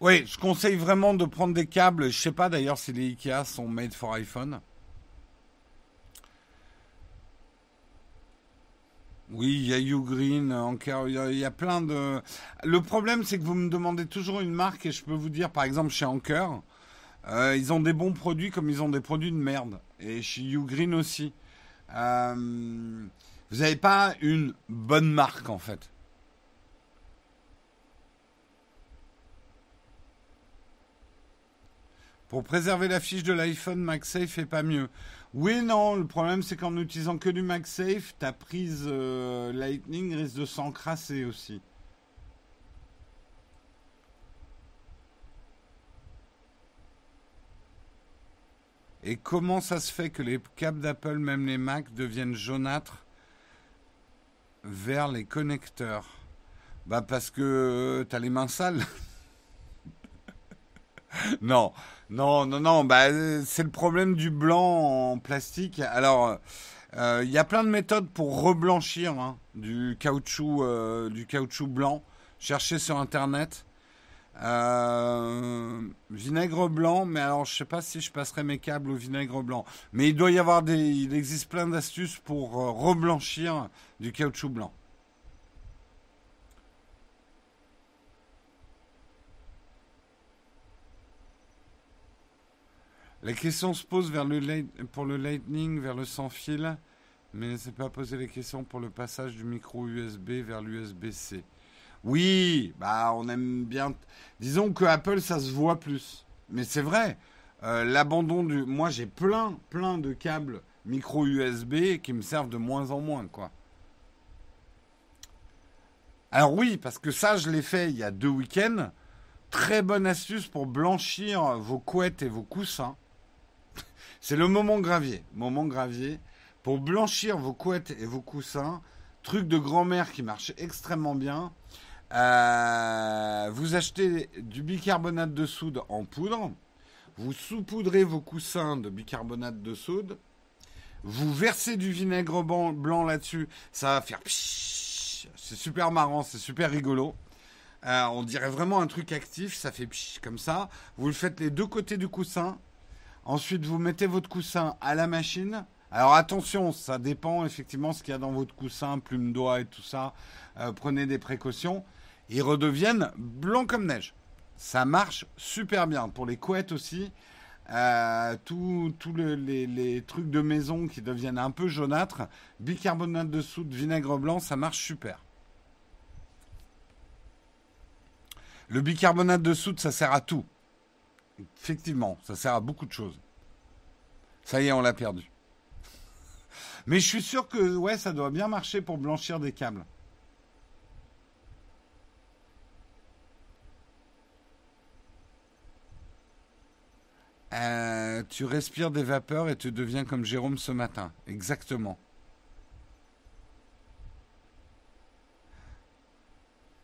Oui, je conseille vraiment de prendre des câbles. Je sais pas d'ailleurs si les Ikea sont made for iPhone. Oui, il y a Ugreen, encore, il y, a plein de. Le problème, c'est que vous me demandez toujours une marque et je peux vous dire, par exemple, chez Anker, euh, ils ont des bons produits comme ils ont des produits de merde. Et chez Ugreen aussi. Euh, Vous n'avez pas une bonne marque en fait. Pour préserver la fiche de l'iPhone, MagSafe est pas mieux. Oui, non, le problème c'est qu'en utilisant que du MagSafe, ta prise euh, Lightning risque de s'encrasser aussi. Et comment ça se fait que les câbles d'Apple, même les Mac, deviennent jaunâtres vers les connecteurs? Bah parce que euh, t'as les mains sales. non, non, non, non. Bah c'est le problème du blanc en plastique. Alors euh, il y a plein de méthodes pour reblanchir hein, du caoutchouc, euh, du caoutchouc blanc. Cherchez sur internet. Euh, vinaigre blanc, mais alors je sais pas si je passerai mes câbles au vinaigre blanc. Mais il doit y avoir des, il existe plein d'astuces pour euh, reblanchir du caoutchouc blanc. La question se pose pour le Lightning vers le sans fil, mais ne s'est pas posé les questions pour le passage du micro USB vers l'USB-C. Oui, bah on aime bien. Disons que Apple, ça se voit plus. Mais c'est vrai. Euh, l'abandon du. Moi, j'ai plein, plein de câbles micro USB qui me servent de moins en moins, quoi. Alors oui, parce que ça, je l'ai fait il y a deux week-ends. Très bonne astuce pour blanchir vos couettes et vos coussins. C'est le moment gravier. Moment gravier. Pour blanchir vos couettes et vos coussins, truc de grand-mère qui marche extrêmement bien. Euh, vous achetez du bicarbonate de soude en poudre. Vous saupoudrez vos coussins de bicarbonate de soude. Vous versez du vinaigre blanc là-dessus. Ça va faire C'est super marrant, c'est super rigolo. Euh, on dirait vraiment un truc actif. Ça fait comme ça. Vous le faites les deux côtés du coussin. Ensuite, vous mettez votre coussin à la machine. Alors attention, ça dépend effectivement ce qu'il y a dans votre coussin, plume d'oie et tout ça. Euh, prenez des précautions ils redeviennent blancs comme neige. Ça marche super bien. Pour les couettes aussi, euh, tous les, trucs de maison qui deviennent un peu jaunâtres, bicarbonate de soude, vinaigre blanc, ça marche super. Le bicarbonate de soude, ça sert à tout. Effectivement, ça sert à beaucoup de choses. Ça y est, on l'a perdu. Mais je suis sûr que ouais, ça doit bien marcher pour blanchir des câbles. Euh, tu respires des vapeurs et tu deviens comme Jérôme ce matin. Exactement.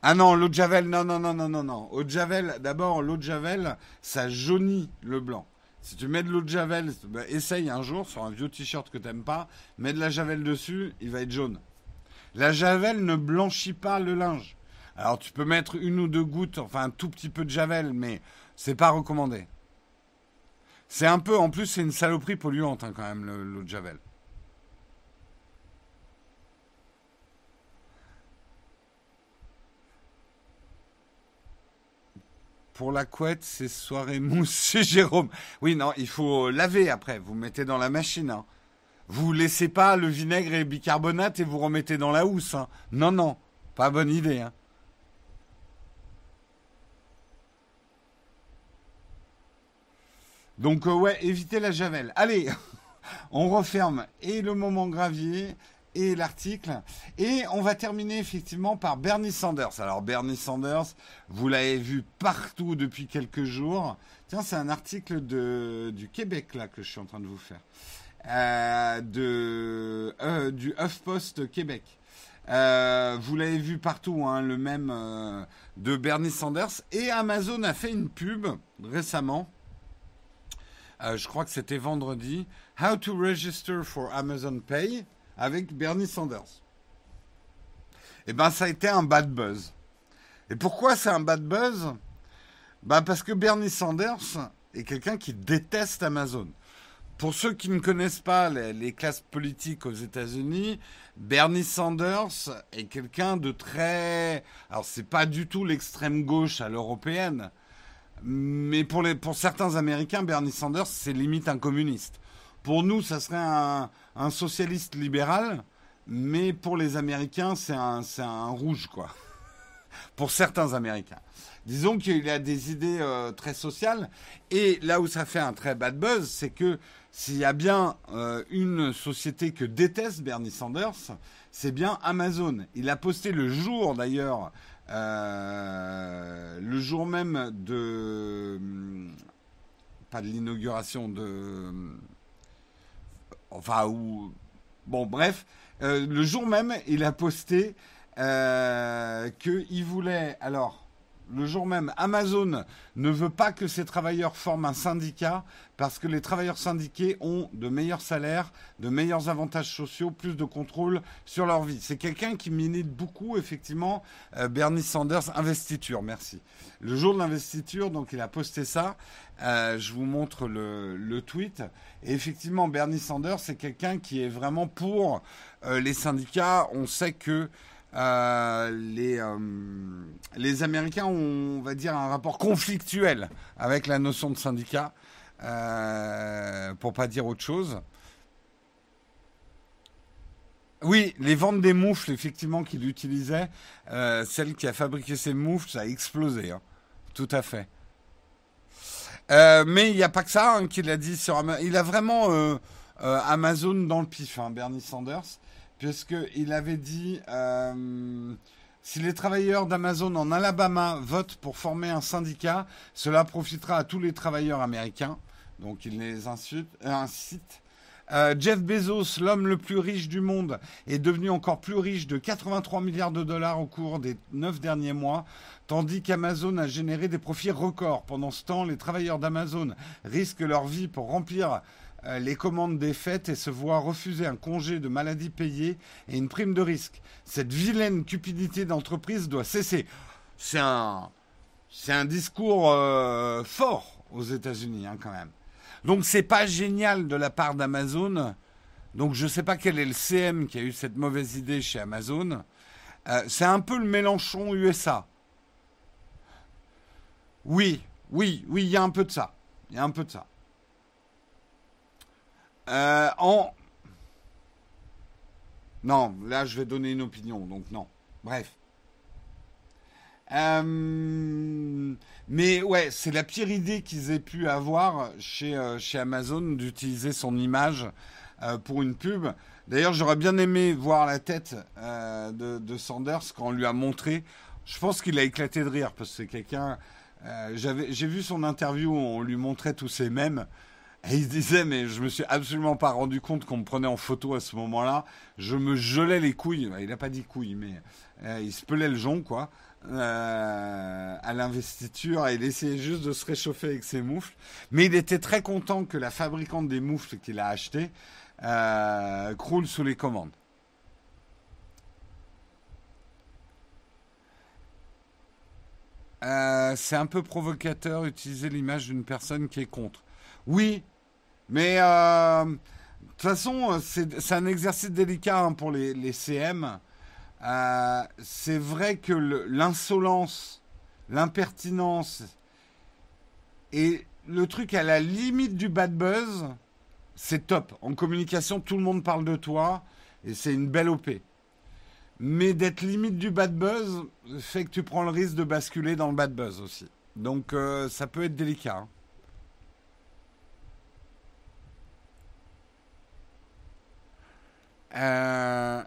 Ah non, l'eau de Javel, non, non, non, non, non, non. Eau de Javel, d'abord, l'eau de Javel, ça jaunit le blanc. Si tu mets de l'eau de Javel, bah, essaye un jour sur un vieux t-shirt que t'aimes pas, mets de la Javel dessus, il va être jaune. La Javel ne blanchit pas le linge. Alors tu peux mettre une ou deux gouttes, enfin un tout petit peu de Javel, mais c'est pas recommandé. C'est un peu, en plus, c'est une saloperie polluante hein, quand même, l'eau de Javel. Pour la couette, c'est soirée mousse Jérôme. Oui, non, il faut laver après. Vous mettez dans la machine. Hein. Vous laissez pas le vinaigre et le bicarbonate et vous remettez dans la housse. Hein. Non, non, pas bonne idée. Hein. Donc euh, ouais, évitez la javel. Allez, on referme et le moment gravier et l'article. Et on va terminer effectivement par Bernie Sanders. Alors Bernie Sanders, vous l'avez vu partout depuis quelques jours. Tiens, c'est un article de, du Québec là que je suis en train de vous faire. Euh, de, euh, du HuffPost Québec. vous l'avez vu partout, hein, le même de Bernie Sanders. Et Amazon a fait une pub récemment euh, je crois que c'était vendredi, How to Register for Amazon Pay avec Bernie Sanders. Eh bien, ça a été un bad buzz. Et pourquoi c'est un bad buzz? Ben Parce que Bernie Sanders est quelqu'un qui déteste Amazon. Pour ceux qui ne connaissent pas les, les classes politiques aux États-Unis, Bernie Sanders est quelqu'un de très. Alors, c'est pas du tout l'extrême gauche à l'européenne, mais pour, les, pour certains Américains, Bernie Sanders, c'est limite un communiste. Pour nous, ça serait un, socialiste libéral, mais pour les Américains, c'est un, rouge, quoi. pour certains Américains. Disons qu'il a des idées euh, très sociales. Et là où ça fait un très bad buzz, c'est que s'il y a bien euh, une société que déteste Bernie Sanders, c'est bien Amazon. Il a posté le jour d'ailleurs, euh, le jour même de... Pas de l'inauguration de... Enfin, ou... Bon, bref, le jour même, il a posté qu'il voulait... Alors le jour même, Amazon ne veut pas que ses travailleurs forment un syndicat parce que les travailleurs syndiqués ont de meilleurs salaires, de meilleurs avantages sociaux, plus de contrôle sur leur vie. C'est quelqu'un qui milite beaucoup, effectivement, euh, Bernie Sanders, investiture, merci. Le jour de l'investiture, donc il a posté ça. Euh, je vous montre le, tweet. Et effectivement, Bernie Sanders, c'est quelqu'un qui est vraiment pour euh, les syndicats. On sait que euh, les, euh, les Américains ont, on va dire, un rapport conflictuel avec la notion de syndicat, euh, pour pas dire autre chose. Oui, les ventes des moufles, effectivement, qu'il utilisait, euh, celle qui a fabriqué ces moufles, ça a explosé. Hein. Tout à fait. mais il n'y a pas que ça hein, qu'il a dit. Il a vraiment Amazon dans le pif, hein, Bernie Sanders puisqu'il avait dit euh, si les travailleurs d'Amazon en Alabama votent pour former un syndicat, cela profitera à tous les travailleurs américains. Donc il les incite. Euh, Jeff Bezos, l'homme le plus riche du monde, est devenu encore plus riche de 83 milliards de dollars au cours des neuf derniers mois, tandis qu'Amazon a généré des profits records. Pendant ce temps, les travailleurs d'Amazon risquent leur vie pour remplir euh, les commandes des fêtes et se voit refuser un congé de maladie payé et une prime de risque. Cette vilaine cupidité d'entreprise doit cesser. C'est un, un discours euh, fort aux États-Unis, hein, quand même. Donc c'est pas génial de la part d'Amazon. Donc je sais pas quel est le CM qui a eu cette mauvaise idée chez Amazon. Euh, c'est un peu le Mélenchon USA. Oui, oui, oui, il y a un peu de ça. Il y a un peu de ça. Euh, en... Non, là je vais donner une opinion, donc non. Bref. Euh, mais ouais, c'est la pire idée qu'ils aient pu avoir chez, euh, chez Amazon d'utiliser son image pour une pub. D'ailleurs, j'aurais bien aimé voir la tête de, de, Sanders quand on lui a montré. Je pense qu'il a éclaté de rire parce que c'est quelqu'un. J'ai vu son interview où on lui montrait tous ces mèmes. Il se disait, mais je me suis absolument pas rendu compte qu'on me prenait en photo à ce moment-là. Je me gelais les couilles. Il n'a pas dit couilles, mais euh, il se pelait le jonc, quoi, euh, à l'investiture. Il essayait juste de se réchauffer avec ses moufles. Mais il était très content que la fabricante des moufles qu'il a acheté euh, croule sous les commandes. c'est un peu provocateur utiliser l'image d'une personne qui est contre. Oui, mais euh, de toute façon, c'est un exercice délicat hein, pour les, CM. Euh, c'est vrai que l'insolence, l'impertinence et le truc à la limite du bad buzz, c'est top. En communication, tout le monde parle de toi et c'est une belle OP. Mais d'être limite du bad buzz fait que tu prends le risque de basculer dans le bad buzz aussi. Donc euh, ça peut être délicat. Hein. Euh,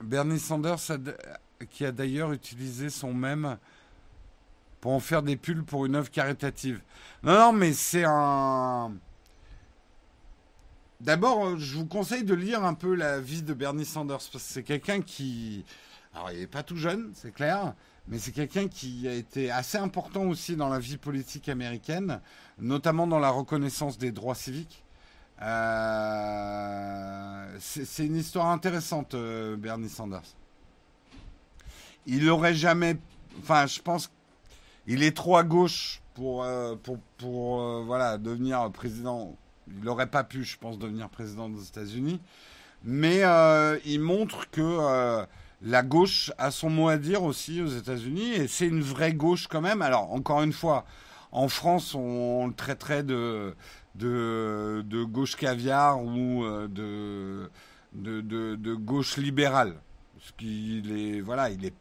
Bernie Sanders, qui a d'ailleurs utilisé son même pour en faire des pulls pour une œuvre caritative. Non, non, mais c'est un. D'abord, je vous conseille de lire un peu la vie de Bernie Sanders, parce que c'est quelqu'un qui. Alors, il n'est pas tout jeune, c'est clair, mais c'est quelqu'un qui a été assez important aussi dans la vie politique américaine, notamment dans la reconnaissance des droits civiques. Euh, c'est une histoire intéressante, euh, Bernie Sanders. Il n'aurait jamais. Enfin, je pense qu'il est trop à gauche pour, euh, pour, pour voilà, devenir président. Il n'aurait pas pu, je pense, devenir président des États-Unis. Mais il montre que la gauche a son mot à dire aussi aux États-Unis. Et c'est une vraie gauche quand même. Alors, encore une fois, en France, on le traiterait de de, gauche caviar ou euh, de, de, gauche libérale. Ce qu'il est, voilà, il est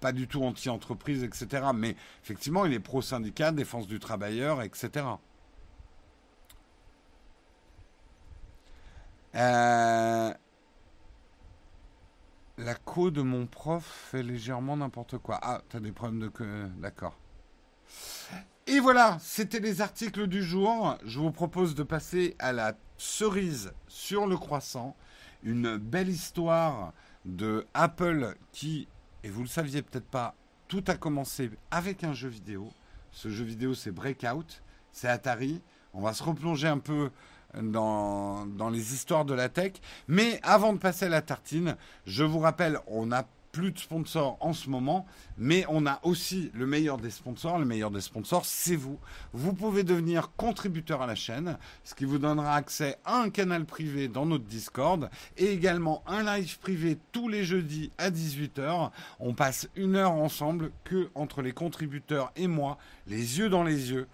pas du tout anti-entreprise, etc. Mais effectivement, il est pro-syndicat, défense du travailleur, etc. Euh, la co de mon prof fait légèrement n'importe quoi. Ah, t'as des problèmes de... D'accord. Et voilà, c'était les articles du jour. Je vous propose de passer à la cerise sur le croissant. Une belle histoire de Apple qui, et vous le saviez peut-être pas, tout a commencé avec un jeu vidéo. Ce jeu vidéo, c'est Breakout, c'est Atari. On va se replonger un peu dans, dans les histoires de la tech. Mais avant de passer à la tartine, je vous rappelle, on n'a plus de sponsors en ce moment, mais on a aussi le meilleur des sponsors. Le meilleur des sponsors, c'est vous. Vous pouvez devenir contributeur à la chaîne, ce qui vous donnera accès à un canal privé dans notre Discord et également un live privé tous les jeudis à 18h. On passe une heure ensemble que entre les contributeurs et moi, les yeux dans les yeux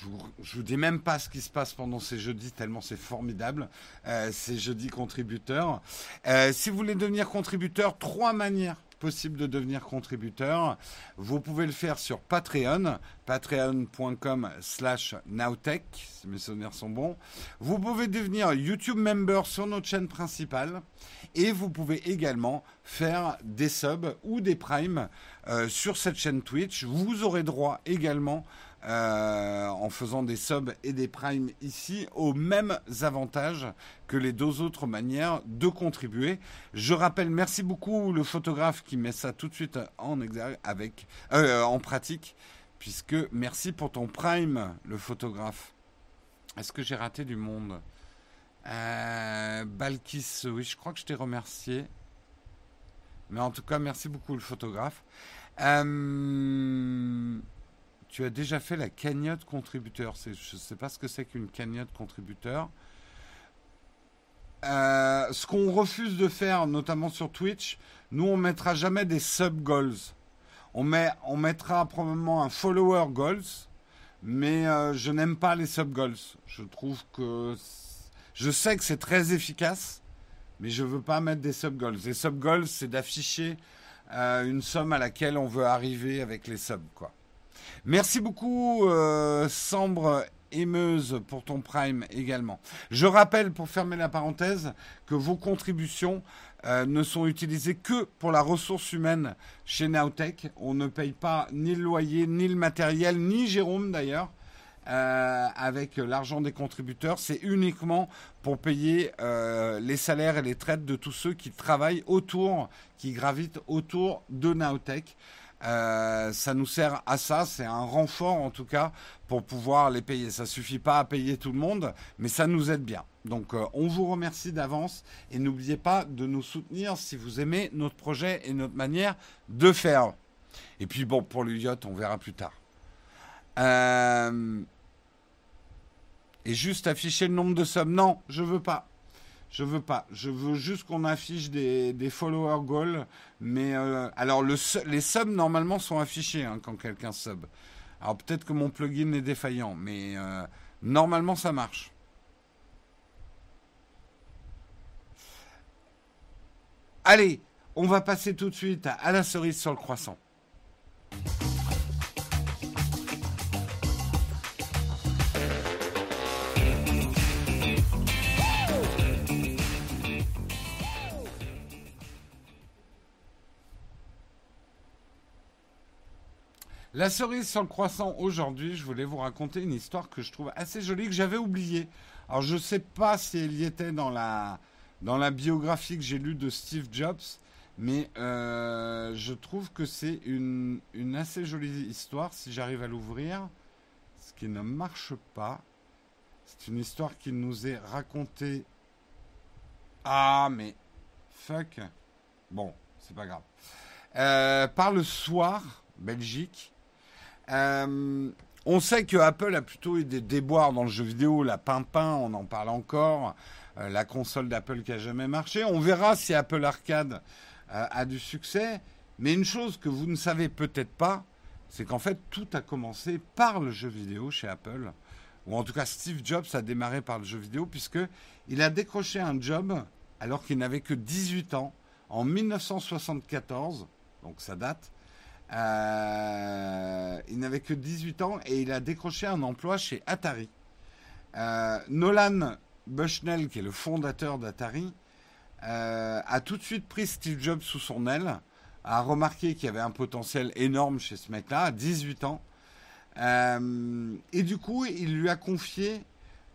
je vous, vous dis même pas ce qui se passe pendant ces jeudis, tellement c'est formidable, euh, ces jeudis contributeurs. Euh, si vous voulez devenir contributeur, trois manières possibles de devenir contributeur. Vous pouvez le faire sur Patreon, patreon.com slash nowtech, si mes souvenirs sont bons. Vous pouvez devenir YouTube member sur notre chaîne principale. Et vous pouvez également faire des subs ou des primes euh, sur cette chaîne Twitch. Vous aurez droit également euh, en faisant des subs et des primes ici aux mêmes avantages que les deux autres manières de contribuer. Je rappelle, merci beaucoup le photographe qui met ça tout de suite en avec euh, en pratique, puisque merci pour ton prime, le photographe. Est-ce que j'ai raté du monde? Euh, Balkis, oui, je crois que je t'ai remercié. Mais en tout cas, merci beaucoup le photographe. Tu as déjà fait la cagnotte contributeur. Je ne sais pas ce que c'est qu'une cagnotte contributeur. Euh, ce qu'on refuse de faire, notamment sur Twitch, nous on mettra jamais des sub goals. On, met, on mettra probablement un follower goals, mais euh, je n'aime pas les sub goals. Je trouve que je sais que c'est très efficace, mais je ne veux pas mettre des sub goals. Les sub goals, c'est d'afficher euh, une somme à laquelle on veut arriver avec les subs, quoi. Merci beaucoup, euh, Sambre Émeuse, pour ton prime également. Je rappelle, pour fermer la parenthèse, que vos contributions euh, ne sont utilisées que pour la ressource humaine chez Nowtech. On ne paye pas ni le loyer, ni le matériel, ni Jérôme d'ailleurs. Euh, avec l'argent des contributeurs, c'est uniquement pour payer les salaires et les traites de tous ceux qui travaillent autour, qui gravitent autour de Nowtech. Euh, ça nous sert à ça, c'est un renfort en tout cas pour pouvoir les payer. Ça suffit pas à payer tout le monde, mais ça nous aide bien. Donc euh, on vous remercie d'avance et n'oubliez pas de nous soutenir si vous aimez notre projet et notre manière de faire. Et puis bon, pour le yacht, on verra plus tard. Euh, et juste afficher le nombre de sommes. Non, je veux pas. Je veux pas. Je veux juste qu'on affiche des, des follower goals. Mais euh, alors le, les subs normalement sont affichés hein, quand quelqu'un sub. Alors peut-être que mon plugin est défaillant, mais euh, normalement ça marche. Allez, on va passer tout de suite à la cerise sur le croissant. La cerise sur le croissant aujourd'hui, je voulais vous raconter une histoire que je trouve assez jolie, que j'avais oubliée. Alors je ne sais pas si elle y était dans la, dans la biographie que j'ai lue de Steve Jobs, mais euh, je trouve que c'est une, une assez jolie histoire si j'arrive à l'ouvrir, ce qui ne marche pas. C'est une histoire qui nous est racontée. Ah, mais fuck. Bon, c'est pas grave. Euh, par le soir, Belgique, euh, on sait que Apple a plutôt eu des déboires dans le jeu vidéo, la Pimpin, on en parle encore, euh, la console d'Apple qui a jamais marché. On verra si Apple Arcade euh, a du succès. Mais une chose que vous ne savez peut-être pas, c'est qu'en fait tout a commencé par le jeu vidéo chez Apple, ou en tout cas Steve Jobs a démarré par le jeu vidéo puisque il a décroché un job alors qu'il n'avait que 18 ans, en 1974, donc ça date. Euh, il n'avait que 18 ans et il a décroché un emploi chez Atari. Euh, Nolan Bushnell, qui est le fondateur d'Atari, euh, a tout de suite pris Steve Jobs sous son aile, a remarqué qu'il y avait un potentiel énorme chez ce mec-là, à 18 ans. et du coup, il lui a confié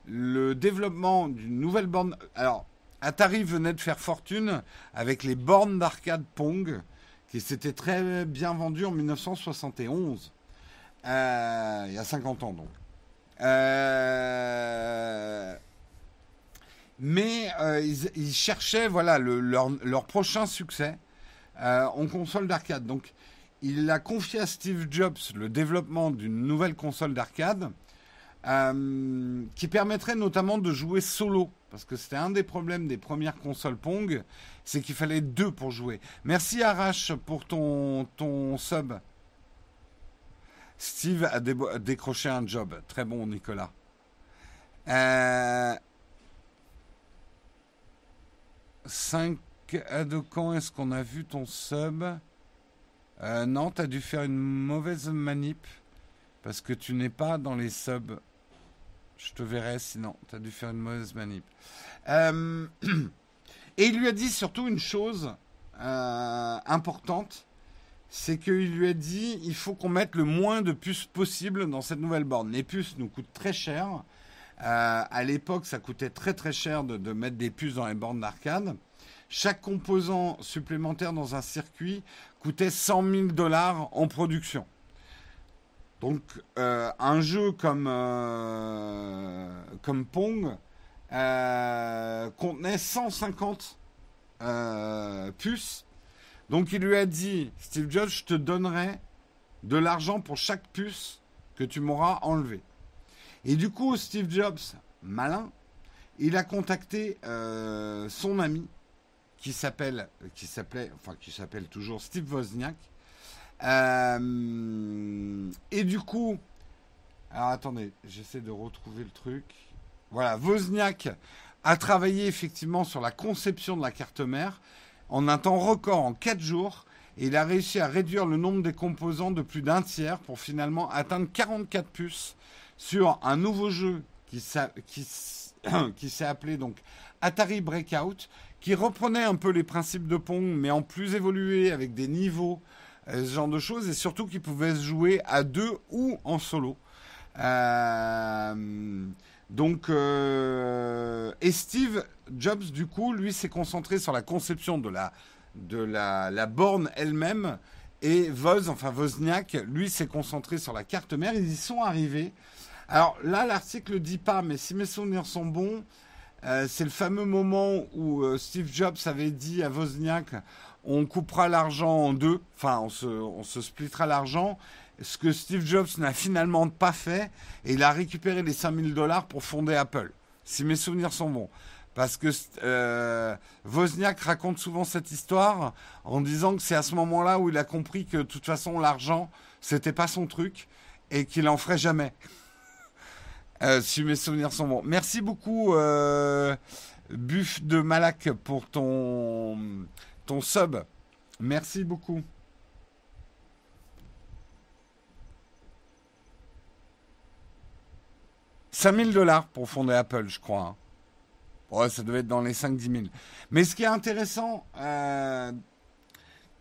le développement d'une nouvelle borne. Alors, Atari venait de faire fortune avec les bornes d'arcade Pong, qui s'étaient très bien vendues en 1971. Euh, il y a 50 ans donc. Euh, mais euh, ils, cherchaient voilà, leur, prochain succès en console d'arcade. Donc il a confié à Steve Jobs le développement d'une nouvelle console d'arcade qui permettrait notamment de jouer solo. Parce que c'était un des problèmes des premières consoles Pong, c'est qu'il fallait deux pour jouer. Merci Arash pour ton, ton sub. Steve a, décroché un job. Très bon, Nicolas. Euh, 5 de quand est-ce qu'on a vu ton sub? Euh, Non, tu as dû faire une mauvaise manip parce que tu n'es pas dans les subs. Je te verrai sinon. Tu as dû faire une mauvaise manip. Euh, et il lui a dit surtout une chose euh, importante. C'est qu'il lui a dit il faut qu'on mette le moins de puces possible dans cette nouvelle borne. Les puces nous coûtent très cher. Euh, à l'époque, ça coûtait très très cher de, de, mettre des puces dans les bornes d'arcade. Chaque composant supplémentaire dans un circuit coûtait 100 000 dollars en production. Donc euh, un jeu comme, euh, Pong euh, contenait 150 puces. Donc il lui a dit, Steve Jobs, je te donnerai de l'argent pour chaque puce que tu m'auras enlevé. Et du coup, Steve Jobs, malin, il a contacté son ami qui s'appelle, qui s'appelait, enfin qui s'appelle toujours Steve Wozniak, euh, et du coup, alors attendez, j'essaie de retrouver le truc. Voilà, Wozniak a travaillé effectivement sur la conception de la carte mère en un temps record, en 4 jours. Et il a réussi à réduire le nombre des composants de plus d'un tiers pour finalement atteindre 44 puces sur un nouveau jeu qui, s'est appelé donc Atari Breakout, qui reprenait un peu les principes de Pong, mais en plus évolué avec des niveaux ce genre de choses, et surtout qu'ils pouvaient se jouer à deux ou en solo. Euh, donc, euh, et Steve Jobs, du coup, lui, s'est concentré sur la conception de la, borne elle-même. Et Voz, enfin Wozniak, lui, s'est concentré sur la carte mère. Ils y sont arrivés. Alors là, l'article ne dit pas, mais si mes souvenirs sont bons, c'est le fameux moment où Steve Jobs avait dit à Wozniak on coupera l'argent en deux, enfin on se, on se splittera l'argent, ce que Steve Jobs n'a finalement pas fait, et il a récupéré les 5000 dollars pour fonder Apple, si mes souvenirs sont bons. Parce que euh, Wozniak raconte souvent cette histoire en disant que c'est à ce moment-là où il a compris que de toute façon l'argent, c'était pas son truc et qu'il en ferait jamais. Euh, si mes souvenirs sont bons. Merci beaucoup, euh, Buff de Malak, pour ton ton sub. Merci beaucoup. « 5000 dollars pour fonder Apple, je crois. Hein. ça devait être dans les 5-10 000. Mais ce qui est intéressant, euh,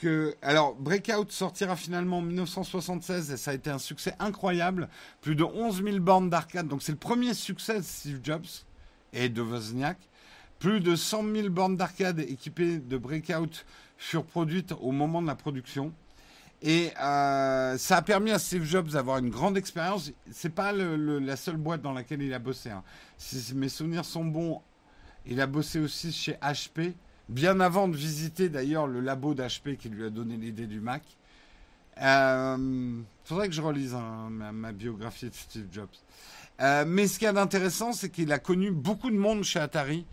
que, alors, Breakout sortira finalement en 1976 et ça a été un succès incroyable. Plus de 11 000 bornes d'arcade. Donc, c'est le premier succès de Steve Jobs et de Wozniak. Plus de 100 000 bornes d'arcade équipées de Breakout furent produites au moment de la production. Et euh, ça a permis à Steve Jobs d'avoir une grande expérience. C'est pas la seule boîte dans laquelle il a bossé. Hein. Si mes souvenirs sont bons, il a bossé aussi chez HP, bien avant de visiter d'ailleurs le labo d'HP qui lui a donné l'idée du Mac. Il euh, faudrait que je relise hein, ma, biographie de Steve Jobs. Euh, mais ce qui est intéressant, c'est qu'il a connu beaucoup de monde chez Atari.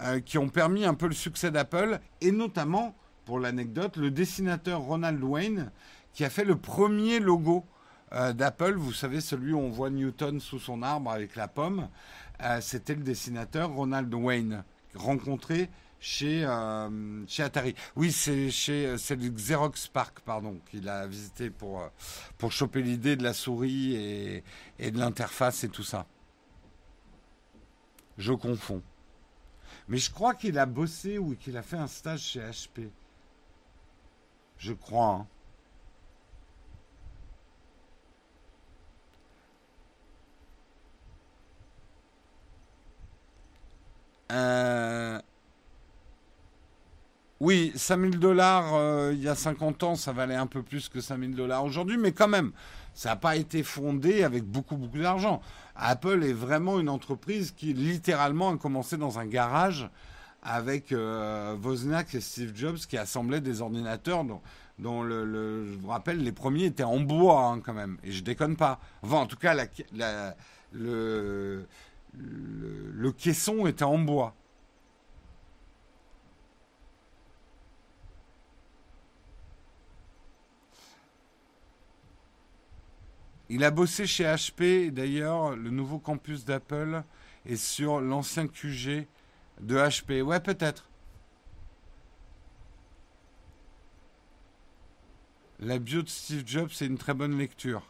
Euh, qui ont permis un peu le succès d'Apple, et notamment, pour l'anecdote, le dessinateur Ronald Wayne, qui a fait le premier logo euh, d'Apple, vous savez, celui où on voit Newton sous son arbre avec la pomme, euh, c'était le dessinateur Ronald Wayne, rencontré chez, chez Atari. Oui, c'est chez c'est le Xerox Park, pardon, qu'il a visité pour, pour choper l'idée de la souris et de l'interface et tout ça. Je confonds. Mais je crois qu'il a bossé ou qu'il a fait un stage chez HP. Je crois. Hein. Euh... Oui, 5000 dollars euh, il y a 50 ans, ça valait un peu plus que 5000 dollars aujourd'hui, mais quand même, ça n'a pas été fondé avec beaucoup, beaucoup d'argent. Apple est vraiment une entreprise qui littéralement a commencé dans un garage avec euh, Wozniak et Steve Jobs qui assemblaient des ordinateurs dont, le, je vous rappelle, les premiers étaient en bois hein, quand même. Et je déconne pas. Enfin, en tout cas, le caisson était en bois. Il a bossé chez HP, d'ailleurs, le nouveau campus d'Apple est sur l'ancien QG de HP. Ouais, peut-être. La bio de Steve Jobs, c'est une très bonne lecture.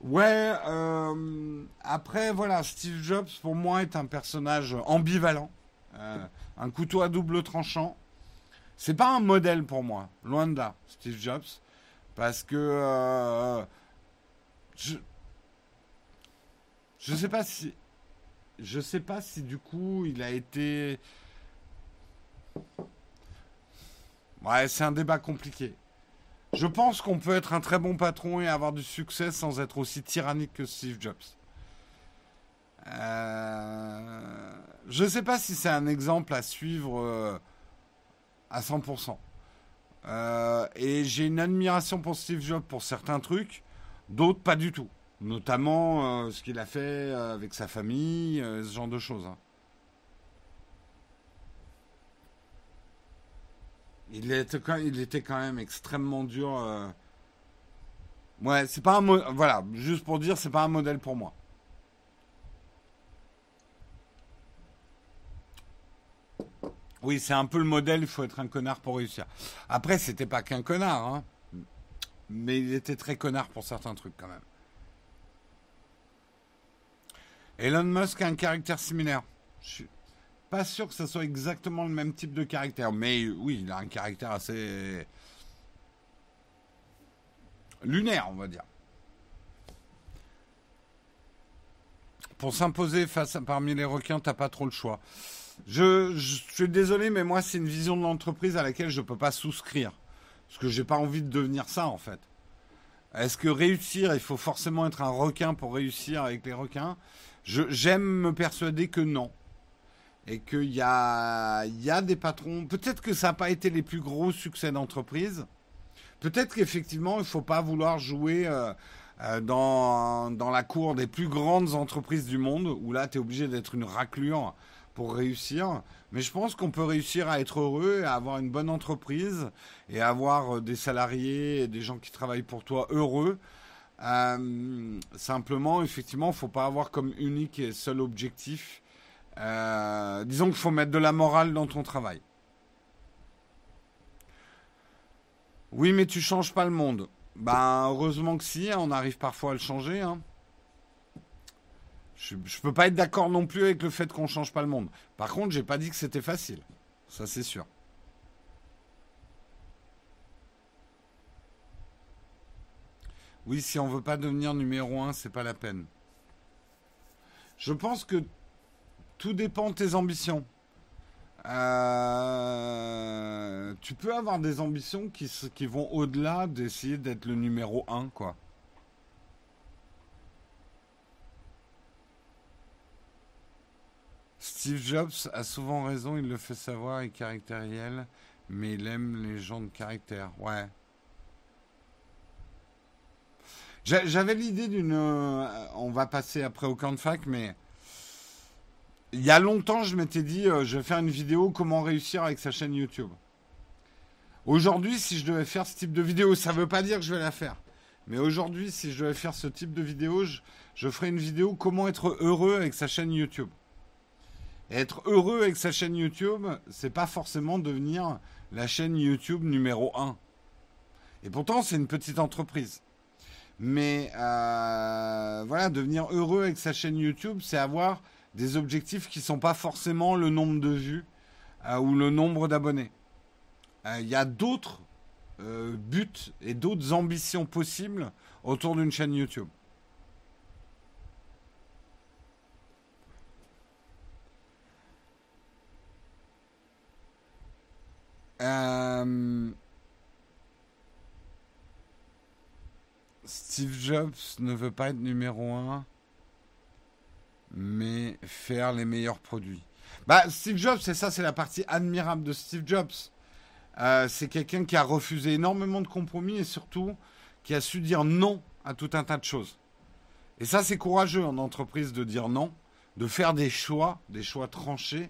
Ouais, euh, après, voilà, Steve Jobs, pour moi, est un personnage ambivalent. Euh, un couteau à double tranchant. C'est pas un modèle pour moi, loin de là, Steve Jobs. Parce que euh, je je sais pas si je sais pas si du coup il a été Ouais, c'est un débat compliqué. Je pense qu'on peut être un très bon patron et avoir du succès sans être aussi tyrannique que Steve Jobs. Euh... Je sais pas si c'est un exemple à suivre euh, à 100%. Euh, et j'ai une admiration pour Steve Jobs pour certains trucs. D'autres, pas du tout. Notamment euh, ce qu'il a fait euh, avec sa famille, euh, ce genre de choses. Hein. Il, était quand, il était quand même extrêmement dur. Ouais, c'est pas un voilà, juste pour dire, c'est pas un modèle pour moi. Oui, c'est un peu le modèle, il faut être un connard pour réussir. Après, c'était pas qu'un connard, hein mais il était très connard pour certains trucs quand même. Elon Musk a un caractère similaire. Je suis pas sûr que ce soit exactement le même type de caractère, mais oui, il a un caractère assez lunaire, on va dire. Pour s'imposer face parmi les requins, t'as pas trop le choix. Je, je suis désolé, mais moi, c'est une vision de l'entreprise à laquelle je ne peux pas souscrire. Parce que j'ai pas envie de devenir ça, en fait. Est-ce que réussir, il faut forcément être un requin pour réussir avec les requins? J'aime me persuader que non. Et qu'il y a, y a des patrons. Peut-être que ça n'a pas été les plus gros succès d'entreprise. Peut-être qu'effectivement, il ne faut pas vouloir jouer euh, euh, dans, dans la cour des plus grandes entreprises du monde, où là, tu es obligé d'être une raclure pour réussir. Mais je pense qu'on peut réussir à être heureux, à avoir une bonne entreprise et avoir euh, des salariés et des gens qui travaillent pour toi heureux. Euh, simplement, effectivement, il ne faut pas avoir comme unique et seul objectif. Euh, disons qu'il faut mettre de la morale dans ton travail. Oui, mais tu changes pas le monde. Ben, heureusement que si, hein, on arrive parfois à le changer. Hein. Je, ne peux pas être d'accord non plus avec le fait qu'on change pas le monde. Par contre, j'ai pas dit que c'était facile. Ça, c'est sûr. Oui, si on veut pas devenir numéro un, c'est pas la peine. Je pense que tout dépend de tes ambitions. Euh, tu peux avoir des ambitions qui, qui vont au-delà d'essayer d'être le numéro un, quoi. Steve Jobs a souvent raison, il le fait savoir, il est caractériel, mais il aime les gens de caractère. Ouais. J'avais l'idée d'une. Euh, on va passer après au camp de fac, mais. Il y a longtemps, je m'étais dit, euh, je vais faire une vidéo comment réussir avec sa chaîne YouTube. Aujourd'hui, si je devais faire ce type de vidéo, ça ne veut pas dire que je vais la faire. Mais aujourd'hui, si je devais faire ce type de vidéo, je, je ferais une vidéo comment être heureux avec sa chaîne YouTube. Être heureux avec sa chaîne YouTube, c'est pas forcément devenir la chaîne YouTube numéro 1. Et pourtant, c'est une petite entreprise. Mais euh, voilà, devenir heureux avec sa chaîne YouTube, c'est avoir des objectifs qui ne sont pas forcément le nombre de vues euh, ou le nombre d'abonnés. Euh, il y a d'autres buts et d'autres ambitions possibles autour d'une chaîne YouTube. Steve Jobs ne veut pas être numéro un, mais faire les meilleurs produits. Bah, Steve Jobs, c'est ça, c'est la partie admirable de Steve Jobs. Euh, c'est quelqu'un qui a refusé énormément de compromis et surtout qui a su dire non à tout un tas de choses. Et ça, c'est courageux en entreprise de dire non, de faire des choix, des choix tranchés, euh,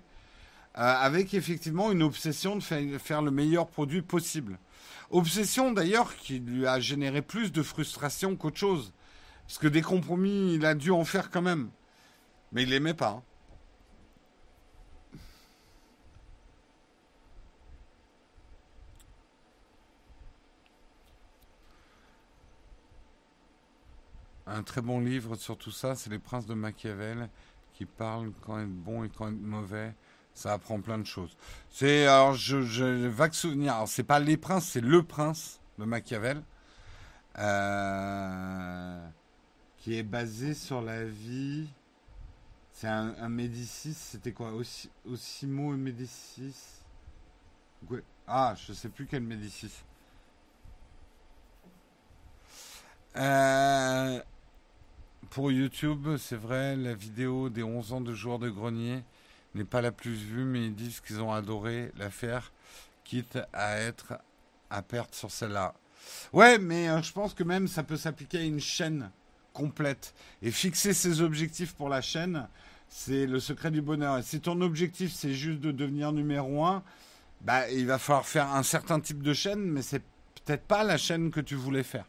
avec effectivement une obsession de faire le meilleur produit possible. Obsession d'ailleurs qui lui a généré plus de frustration qu'autre chose. Parce que des compromis, il a dû en faire quand même. Mais il l'aimait pas. Hein. Un très bon livre sur tout ça, c'est Les Princes de Machiavel, qui parlent quand être bon et quand être mauvais. Ça apprend plein de choses. C'est alors je, je vague souvenir. Alors c'est pas les princes, c'est le prince de Machiavel, euh, qui est basé sur la vie. C'est un, Médicis. C'était quoi? Aussi, Osimo et Médicis? Ah, je sais plus quel Médicis. Euh, pour YouTube, c'est vrai, la vidéo des 11 ans de joueurs de grenier n'est pas la plus vue, mais ils disent qu'ils ont adoré la faire, quitte à être à perte sur celle-là. Ouais, mais euh, je pense que même ça peut s'appliquer à une chaîne complète. Et fixer ses objectifs pour la chaîne, c'est le secret du bonheur. Et si ton objectif c'est juste de devenir numéro un, bah, il va falloir faire un certain type de chaîne, mais c'est peut-être pas la chaîne que tu voulais faire.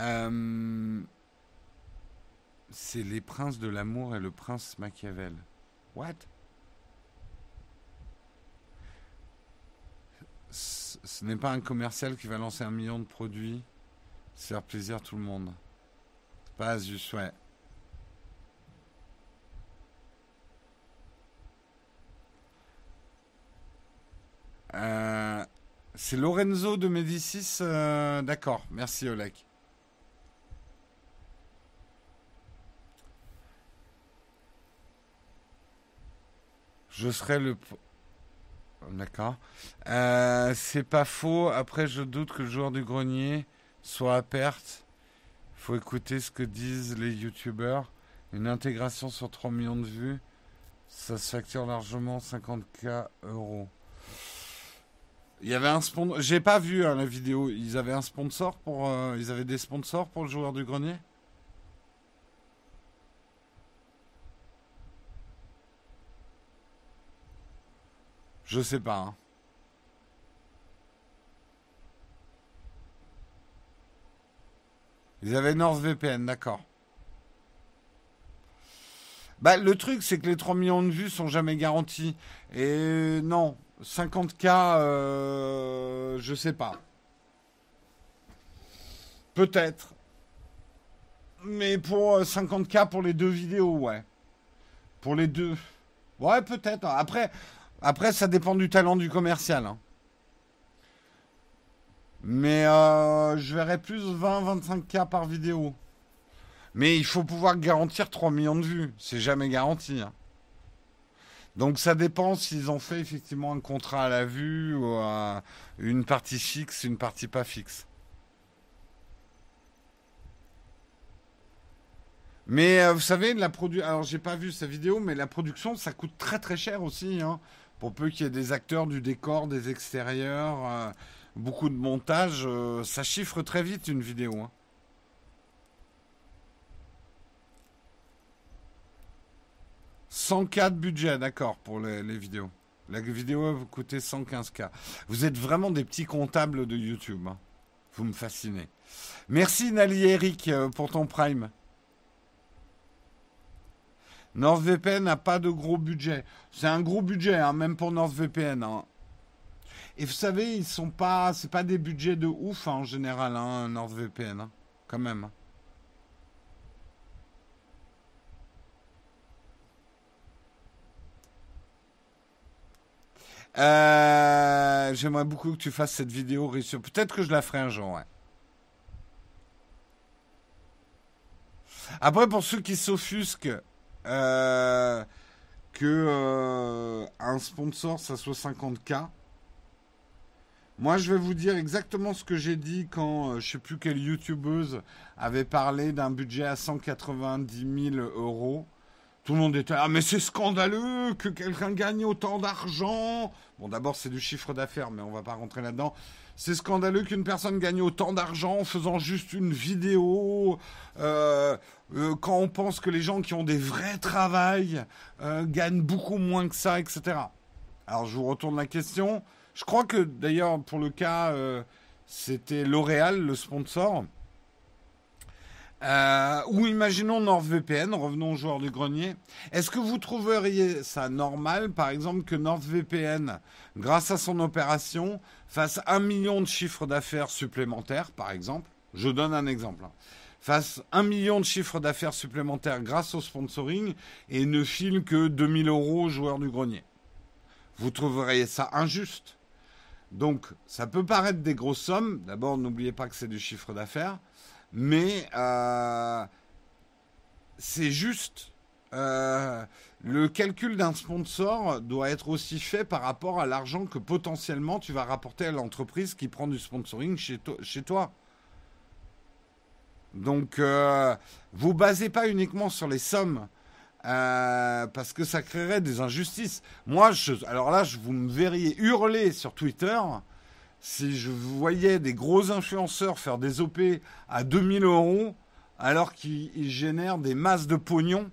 Euh, c'est les princes de l'amour et le prince Machiavel. What? Ce n'est pas un commercial qui va lancer un million de produits, faire plaisir à tout le monde. Pas juste, ouais. Euh, c'est Lorenzo de Médicis, euh, d'accord. Merci Oleg. Je serai le. D'accord. Euh, c'est pas faux. Après, je doute que le joueur du grenier soit à perte. Faut écouter ce que disent les youtubeurs. Une intégration sur 3 millions de vues, ça se facture largement 50k euros. Il y avait un sponsor. J'ai pas vu hein, la vidéo. Ils avaient un sponsor pour. Euh, ils avaient des sponsors pour le joueur du grenier? Je sais pas. Hein. Ils avaient NordVPN, d'accord. Bah, le truc, c'est que les 3 millions de vues sont jamais garantis. Et non, 50K, euh, je sais pas. Peut-être. Mais pour 50K euh, pour les deux vidéos, ouais. Pour les deux. Ouais, peut-être. Après, après, ça dépend du talent du commercial. Hein. Mais euh, je verrais plus 20-25K par vidéo. Mais il faut pouvoir garantir 3 millions de vues. C'est jamais garanti. Hein. Donc ça dépend s'ils ont fait effectivement un contrat à la vue ou une partie fixe, une partie pas fixe. Mais euh, vous savez, la production. Alors j'ai pas vu sa vidéo, mais la production, ça coûte très très cher aussi. Hein. Pour peu qu'il y ait des acteurs, du décor, des extérieurs, euh, beaucoup de montage, euh, ça chiffre très vite une vidéo. Hein. « 104 budget, d'accord, pour les, vidéos. La vidéo va vous coûter 115K. Vous êtes vraiment des petits comptables de YouTube. Hein. Vous me fascinez. Merci Nali Eric euh, pour ton prime. NordVPN n'a pas de gros budget. C'est un gros budget, hein, même pour NordVPN. Hein. Et vous savez, ils sont pas, des budgets de ouf en général, hein, NordVPN, quand même. Euh, j'aimerais beaucoup que tu fasses cette vidéo, Peut-être que je la ferai un jour, ouais. Après, pour ceux qui s'offusquent euh, que euh, un sponsor, ça soit 50K, moi, je vais vous dire exactement ce que j'ai dit quand je je sais plus quelle youtubeuse avait parlé d'un budget à 190 000 euros. Tout le monde était ah mais c'est scandaleux que quelqu'un gagne autant d'argent. Bon d'abord c'est du chiffre d'affaires mais on va pas rentrer là-dedans. C'est scandaleux qu'une personne gagne autant d'argent en faisant juste une vidéo. Euh, euh, quand on pense que les gens qui ont des vrais travails euh, gagnent beaucoup moins que ça, etc. Alors je vous retourne la question. Je crois que d'ailleurs pour le cas c'était L'Oréal le sponsor. Euh, ou imaginons NordVPN, revenons au joueur du grenier. Est-ce que vous trouveriez ça normal, par exemple, que NordVPN, grâce à son opération, fasse un million de chiffres d'affaires supplémentaires, par exemple? Je donne un exemple. Fasse un million de chiffres d'affaires supplémentaires grâce au sponsoring et ne file que 2000 euros au joueur du grenier. Vous trouveriez ça injuste Donc, ça peut paraître des grosses sommes. D'abord, n'oubliez pas que c'est du chiffre d'affaires mais euh, c'est juste. Euh, le calcul d'un sponsor doit être aussi fait par rapport à l'argent que potentiellement tu vas rapporter à l'entreprise qui prend du sponsoring chez toi. Donc, euh, vous basez pas uniquement sur les sommes. parce que ça créerait des injustices. Moi, alors là, vous me verriez hurler sur Twitter si je voyais des gros influenceurs faire des OP à 2000 euros alors qu'ils génèrent des masses de pognon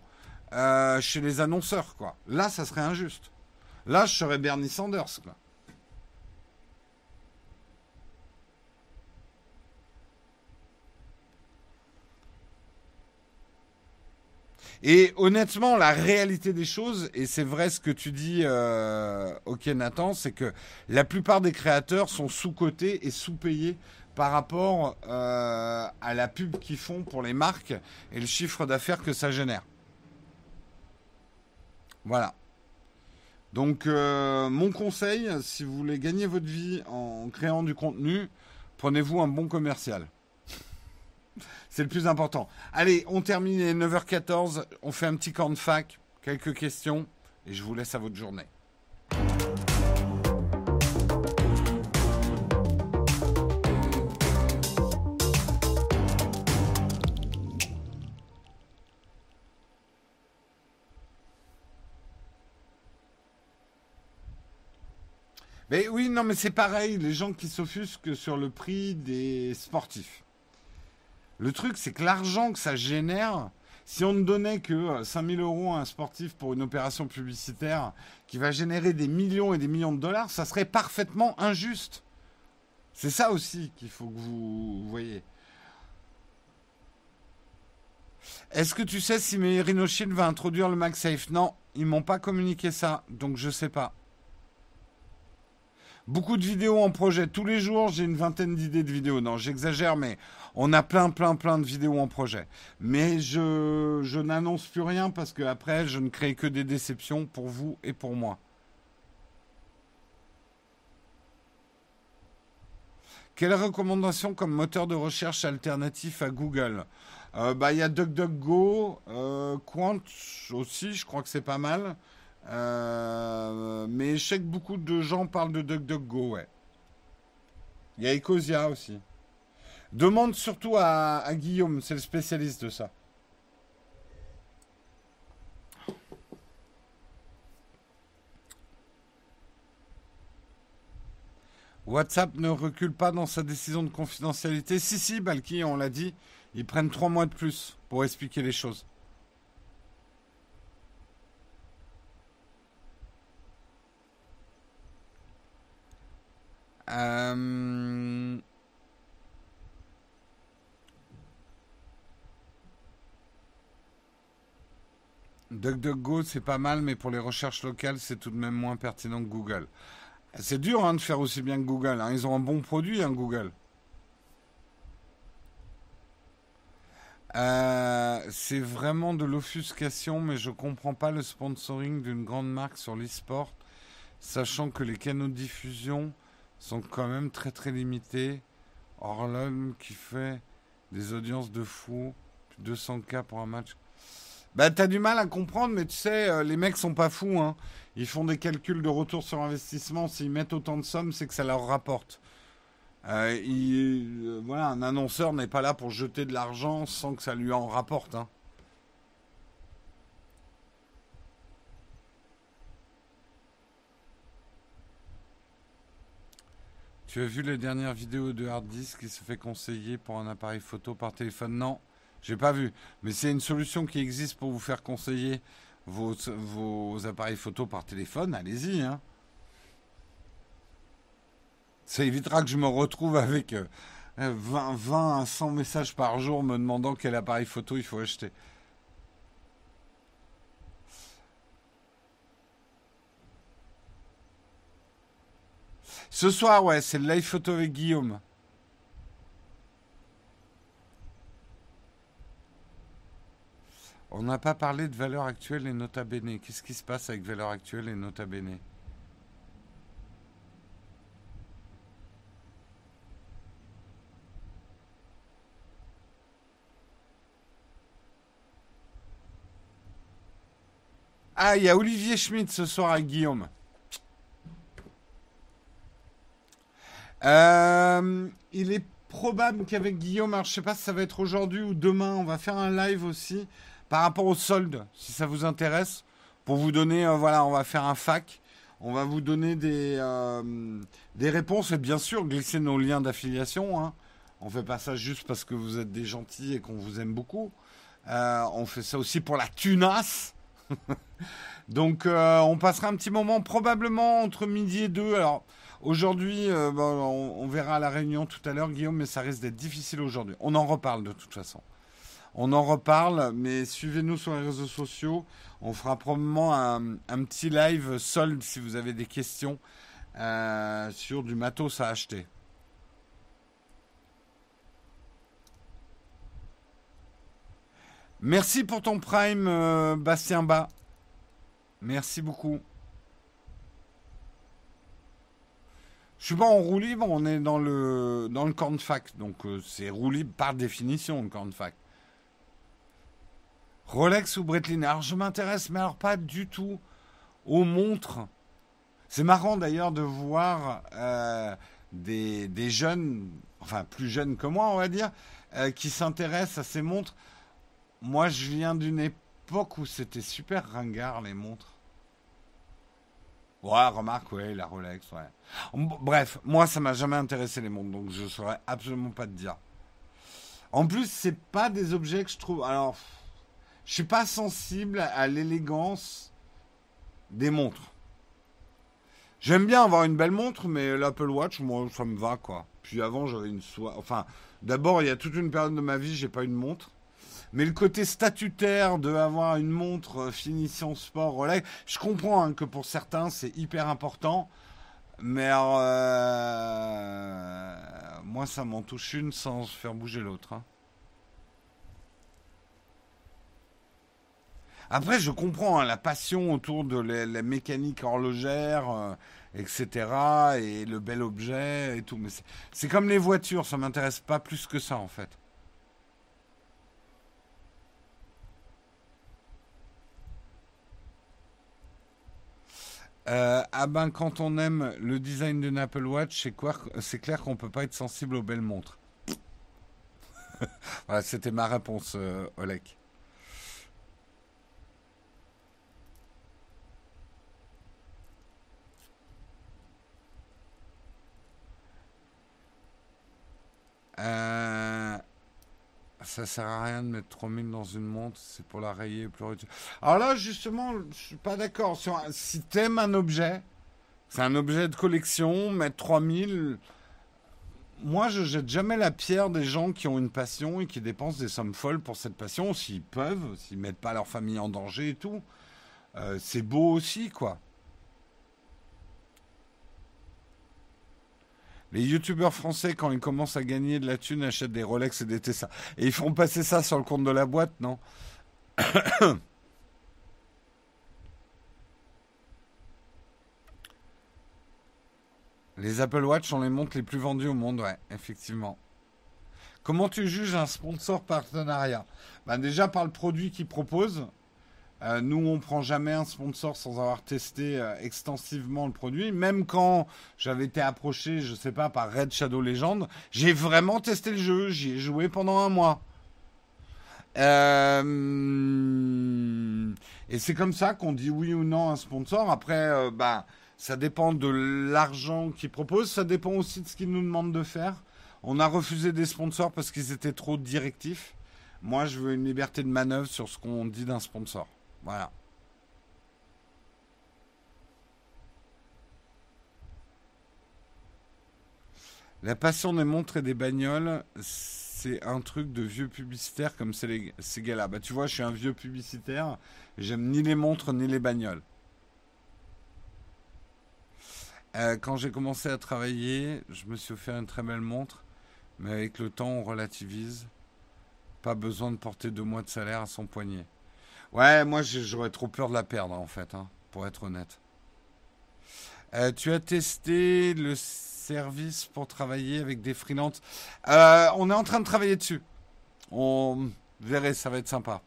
euh, chez les annonceurs, quoi. Là, ça serait injuste. Là, je serais Bernie Sanders. Et honnêtement, la réalité des choses, et c'est vrai ce que tu dis, euh, ok Nathan, c'est que la plupart des créateurs sont sous-cotés et sous-payés par rapport euh, à la pub qu'ils font pour les marques et le chiffre d'affaires que ça génère. Voilà. Donc euh, mon conseil, si vous voulez gagner votre vie en créant du contenu, prenez-vous un bon commercial. C'est le plus important. Allez, on termine, il 9h14. On fait un petit camp de fac, quelques questions, et je vous laisse à votre journée. Mais oui, non, mais c'est pareil, les gens qui s'offusquent sur le prix des sportifs. Le truc, c'est que l'argent que ça génère, si on ne donnait que 5000 euh, euros à un sportif pour une opération publicitaire qui va générer des millions et des millions de dollars, ça serait parfaitement injuste. C'est ça aussi qu'il faut que vous voyez. Est-ce que tu sais si Rhinoshield va introduire le MagSafe? Non, ils m'ont pas communiqué ça, donc je sais pas. Beaucoup de vidéos en projet. Tous les jours, j'ai une vingtaine d'idées de vidéos. Non, j'exagère, mais on a plein, plein, plein de vidéos en projet. Mais je, n'annonce plus rien parce que après, je ne crée que des déceptions pour vous et pour moi. Quelle recommandation comme moteur de recherche alternatif à Google? Euh, bah, Il y a DuckDuckGo, euh, Quant aussi, je crois que c'est pas mal. Euh, mais je sais que beaucoup de gens parlent de DuckDuckGo, ouais. Il y a Ecosia aussi. Demande surtout à, Guillaume, c'est le spécialiste de ça. WhatsApp ne recule pas dans sa décision de confidentialité. Si, si, Balki, on l'a dit, ils prennent trois mois de plus pour expliquer les choses. Euh... DuckDuckGo, c'est pas mal, mais pour les recherches locales, c'est tout de même moins pertinent que Google. C'est dur hein, de faire aussi bien que Google. Hein. Ils ont un bon produit, hein, Google. Euh, c'est vraiment de l'offuscation, mais je comprends pas le sponsoring d'une grande marque sur l'e-sport, sachant que les canaux de diffusion sont quand même très très limités. Orlon qui fait des audiences de fou, 200K pour un match. Bah, t'as du mal à comprendre, mais tu sais, euh, les mecs sont pas fous. Hein. Ils font des calculs de retour sur investissement. S'ils mettent autant de sommes, c'est que ça leur rapporte. Euh, euh, voilà, un annonceur n'est pas là pour jeter de l'argent sans que ça lui en rapporte. Hein. Tu as vu les dernières vidéos de Hard Disk qui se fait conseiller pour un appareil photo par téléphone? Non, j'ai pas vu. Mais c'est une solution qui existe pour vous faire conseiller vos, appareils photo par téléphone? Allez-y. Hein. Ça évitera que je me retrouve avec 20, 20 à 100 messages par jour me demandant quel appareil photo il faut acheter. Ce soir, ouais, c'est le live photo avec Guillaume. On n'a pas parlé de valeur actuelle et nota bene. Qu'est-ce qui se passe avec valeur actuelle et nota bene? Ah, il y a Olivier Schmidt ce soir avec Guillaume. Euh, il est probable qu'avec Guillaume, alors je sais pas si ça va être aujourd'hui ou demain, on va faire un live aussi par rapport aux soldes, si ça vous intéresse, pour vous donner, euh, voilà, on va faire un fac, on va vous donner des, euh, des réponses et bien sûr glisser nos liens d'affiliation. Hein. On fait pas ça juste parce que vous êtes des gentils et qu'on vous aime beaucoup. on fait ça aussi pour la tunasse. Donc on passera un petit moment probablement entre midi et deux. Alors Aujourd'hui, euh, on, verra à la réunion tout à l'heure, Guillaume, mais ça risque d'être difficile aujourd'hui. On en reparle de toute façon. On en reparle, mais suivez-nous sur les réseaux sociaux. On fera probablement un, petit live solde si vous avez des questions euh, sur du matos à acheter. Merci pour ton prime, euh, Bastien Bas. Merci beaucoup. Suis pas en roue libre, on est dans le dans le cornfac, donc euh, c'est roue libre par définition le cornfac. Rolex ou Breitling Alors je m'intéresse, mais alors pas du tout aux montres. C'est marrant d'ailleurs de voir euh, des, des, jeunes, enfin plus jeunes que moi, on va dire, euh, qui s'intéressent à ces montres. Moi, je viens d'une époque où c'était super ringard les montres. Ouais, remarque, ouais, la Rolex, ouais. Bref, moi, ça m'a jamais intéressé les montres, donc je saurais absolument pas te dire. En plus, c'est pas des objets que je trouve. Alors, je suis pas sensible à l'élégance des montres. J'aime bien avoir une belle montre, mais l'Apple Watch, moi, ça me va, quoi. Puis avant, j'avais une soie. Enfin, d'abord, il y a toute une période de ma vie, j'ai pas une montre. Mais le côté statutaire de avoir une montre euh, finition sport Rolex, je comprends hein, que pour certains c'est hyper important. Mais euh, moi, ça m'en touche une sans faire bouger l'autre. Hein. Après, je comprends hein, la passion autour de la, mécanique horlogère, euh, etc. Et le bel objet et tout. Mais c'est comme les voitures, ça m'intéresse pas plus que ça en fait. Euh, ah ben, quand on aime le design d'une Apple Watch, c'est, clair qu'on peut pas être sensible aux belles montres. voilà, c'était ma réponse, euh, Oleg. Euh, ça sert à rien de mettre 3000 dans une montre, c'est pour la rayer et pleurer. Alors là, justement, je suis pas d'accord. Si t'aimes un objet, C'est un objet de collection, mettre 3000. Moi, je jette jamais la pierre des gens qui ont une passion et qui dépensent des sommes folles pour cette passion, s'ils peuvent, s'ils mettent pas leur famille en danger et tout. Euh, c'est beau aussi, quoi. Les youtubeurs français, quand ils commencent à gagner de la thune, achètent des Rolex et des Tesla. Et ils font passer ça sur le compte de la boîte, non Les Apple Watch sont les montres les plus vendues au monde, ouais, effectivement. Comment tu juges un sponsor partenariat? Ben Déjà par le produit qu'il propose. Euh, nous, on prend jamais un sponsor sans avoir testé euh, extensivement le produit. Même quand j'avais été approché, je sais pas, par Red Shadow Legend, j'ai vraiment testé le jeu. J'y ai joué pendant un mois. Euh, et c'est comme ça qu'on dit oui ou non à un sponsor. Après, bah, ça dépend de l'argent qu'ils proposent. Ça dépend aussi de ce qu'ils nous demandent de faire. On a refusé des sponsors parce qu'ils étaient trop directifs. Moi, je veux une liberté de manœuvre sur ce qu'on dit d'un sponsor. Voilà. La passion des montres et des bagnoles, c'est un truc de vieux publicitaire comme ces, ces gars-là. Bah, tu vois, je suis un vieux publicitaire. J'aime ni les montres ni les bagnoles. Euh, quand j'ai commencé à travailler, je me suis offert une très belle montre, mais avec le temps, on relativise. Pas besoin de porter deux mois de salaire à son poignet. Ouais, moi j'aurais trop peur de la perdre en fait, hein, pour être honnête. Euh, tu as testé le service pour travailler avec des freelances euh, On est en train de travailler dessus. On verrait, ça va être sympa.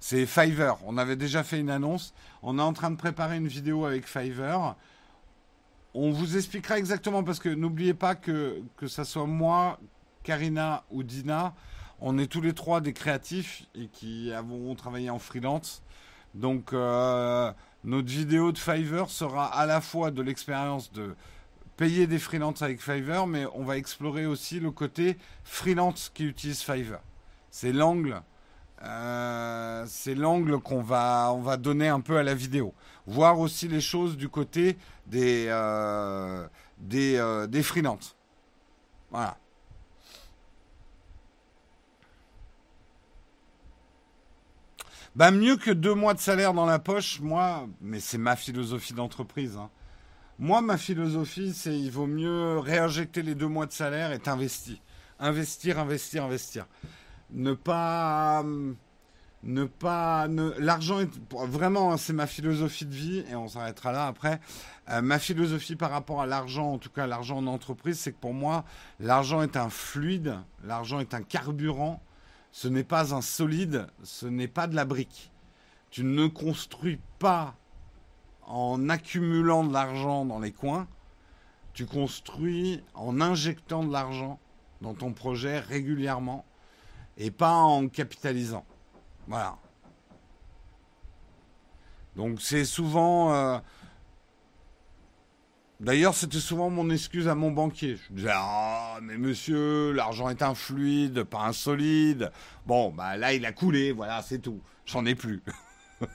C'est Fiverr. On avait déjà fait une annonce. On est en train de préparer une vidéo avec Fiverr. On vous expliquera exactement parce que n'oubliez pas que que ça soit moi, Karina ou Dina, on est tous les trois des créatifs et qui avons travaillé en freelance. Donc euh, notre vidéo de Fiverr sera à la fois de l'expérience de payer des freelances avec Fiverr, mais on va explorer aussi le côté freelance qui utilise Fiverr. C'est l'angle, euh, c'est l'angle qu'on va, on va donner un peu à la vidéo. Voir aussi les choses du côté des, euh, des, des freelances. Voilà. Bah mieux que deux mois de salaire dans la poche, moi, mais c'est ma philosophie d'entreprise. Hein. Moi, ma philosophie, c'est il vaut mieux réinjecter les deux mois de salaire et t'investir. Investir, investir, investir. Ne pas... Ne pas... L'argent est... Vraiment, hein, c'est ma philosophie de vie, et on s'arrêtera là après. Euh, ma philosophie par rapport à l'argent, en tout cas l'argent en entreprise, c'est que pour moi, l'argent est un fluide, l'argent est un carburant ce n'est pas un solide, ce n'est pas de la brique. Tu ne construis pas en accumulant de l'argent dans les coins, tu construis en injectant de l'argent dans ton projet régulièrement et pas en capitalisant. Voilà. Donc c'est souvent... Euh, D'ailleurs, c'était souvent mon excuse à mon banquier. Je disais Ah, mais monsieur, l'argent est un fluide, pas un solide. Bon, bah là, il a coulé, voilà, c'est tout. J'en ai plus.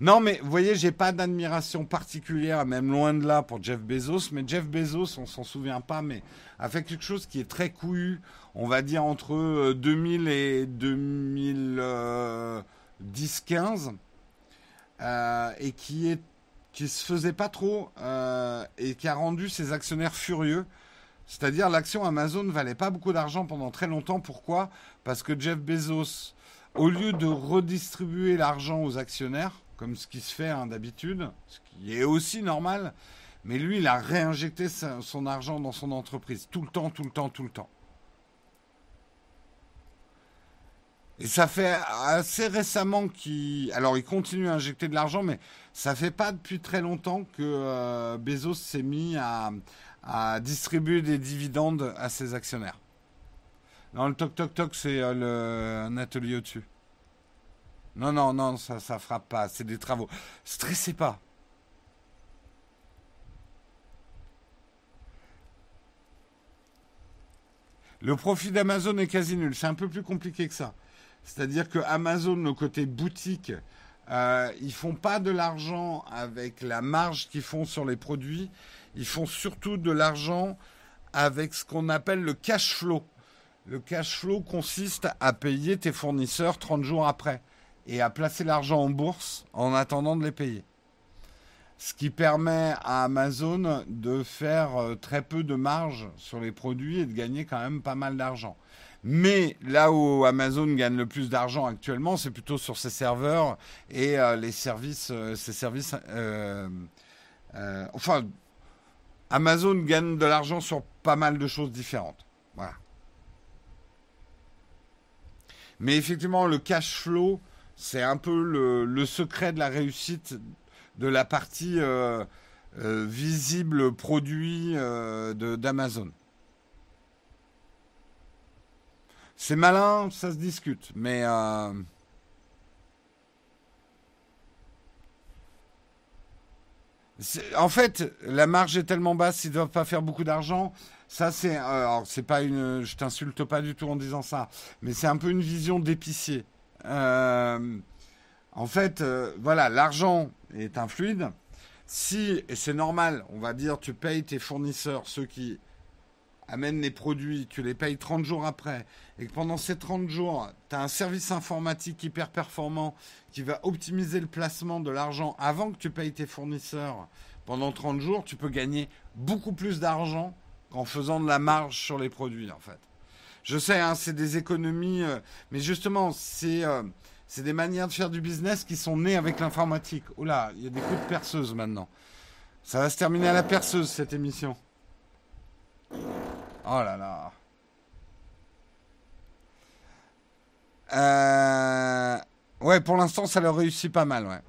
non, mais vous voyez, j'ai pas d'admiration particulière, même loin de là, pour Jeff Bezos. Mais Jeff Bezos, on s'en souvient pas, mais a fait quelque chose qui est très couillu, on va dire entre 2000 euh, et 2010-15 euh, et qui est qui se faisait pas trop euh, et qui a rendu ses actionnaires furieux. C'est-à-dire l'action Amazon ne valait pas beaucoup d'argent pendant très longtemps. Pourquoi? Parce que Jeff Bezos, au lieu de redistribuer l'argent aux actionnaires, comme ce qui se fait hein, d'habitude, ce qui est aussi normal, mais lui, il a réinjecté son argent dans son entreprise, tout le temps, tout le temps, tout le temps. Et ça fait assez récemment qu'il... Alors, il continue à injecter de l'argent, mais ça fait pas depuis très longtemps que euh, Bezos s'est mis à, distribuer des dividendes à ses actionnaires. Non, le toc toc toc, c'est euh, un atelier au-dessus. Non, non, non, ça, ça frappe pas. C'est des travaux. Stressez pas. Le profit d'Amazon est quasi nul. C'est un peu plus compliqué que ça. C'est-à-dire que Amazon, le côté boutique, Euh, ils font pas de l'argent avec la marge qu'ils font sur les produits. Ils font surtout de l'argent avec ce qu'on appelle le cash flow. Le cash flow consiste à payer tes fournisseurs 30 jours après et à placer l'argent en bourse en attendant de les payer. Ce qui permet à Amazon de faire euh, très peu de marge sur les produits et de gagner quand même pas mal d'argent. Mais là où Amazon gagne le plus d'argent actuellement, c'est plutôt sur ses serveurs et euh, les services, euh, services. enfin, Amazon gagne de l'argent sur pas mal de choses différentes. Voilà. Mais effectivement, le cash flow, c'est un peu le, secret de la réussite de la partie euh, euh, visible produit euh, d'Amazon. C'est malin, ça se discute, mais en fait, la marge est tellement basse, ils ne doivent pas faire beaucoup d'argent. Ça, c'est. Alors, c'est pas une. Je t'insulte pas du tout en disant ça, mais c'est un peu une vision d'épicier. Euh, en fait, euh, voilà, l'argent est un fluide. Si, et c'est normal, on va dire, tu payes tes fournisseurs, ceux qui amènent les produits, tu les payes 30 jours après, et que pendant ces 30 jours, tu as un service informatique hyper performant qui va optimiser le placement de l'argent avant que tu payes tes fournisseurs pendant 30 jours, tu peux gagner beaucoup plus d'argent qu'en faisant de la marge sur les produits, en fait. Je sais, hein, c'est des économies, euh, mais justement, c'est euh, c'est des manières de faire du business qui sont nées avec l'informatique. Là, il y a des coups de perceuse maintenant. Ça va se terminer à la perceuse, cette émission. Oh là là. Euh... Ouais, pour l'instant, ça leur réussit pas mal, ouais.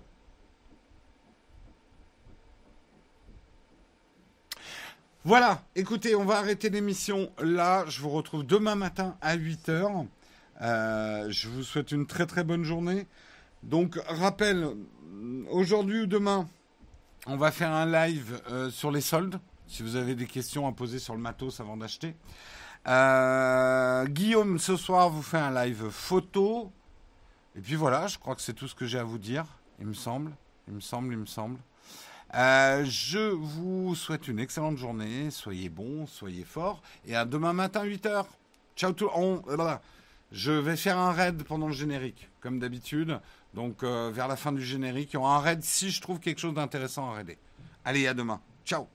Voilà, écoutez, on va arrêter l'émission là. Je vous retrouve demain matin à 8h. Euh, je vous souhaite une très très bonne journée. Donc, rappel, aujourd'hui ou demain, on va faire un live euh, sur les soldes. Si vous avez des questions à poser sur le matos avant d'acheter. Euh, Guillaume, ce soir, vous fait un live photo. Et puis voilà, je crois que c'est tout ce que j'ai à vous dire, il me semble. Il me semble, il me semble. Euh, je vous souhaite une excellente journée. Soyez bons, soyez forts. Et à demain matin, 8h. Ciao tout le monde. Je vais faire un raid pendant le générique, comme d'habitude. Donc, euh, vers la fin du générique, il y aura un raid si je trouve quelque chose d'intéressant à raider. Allez, à demain. Ciao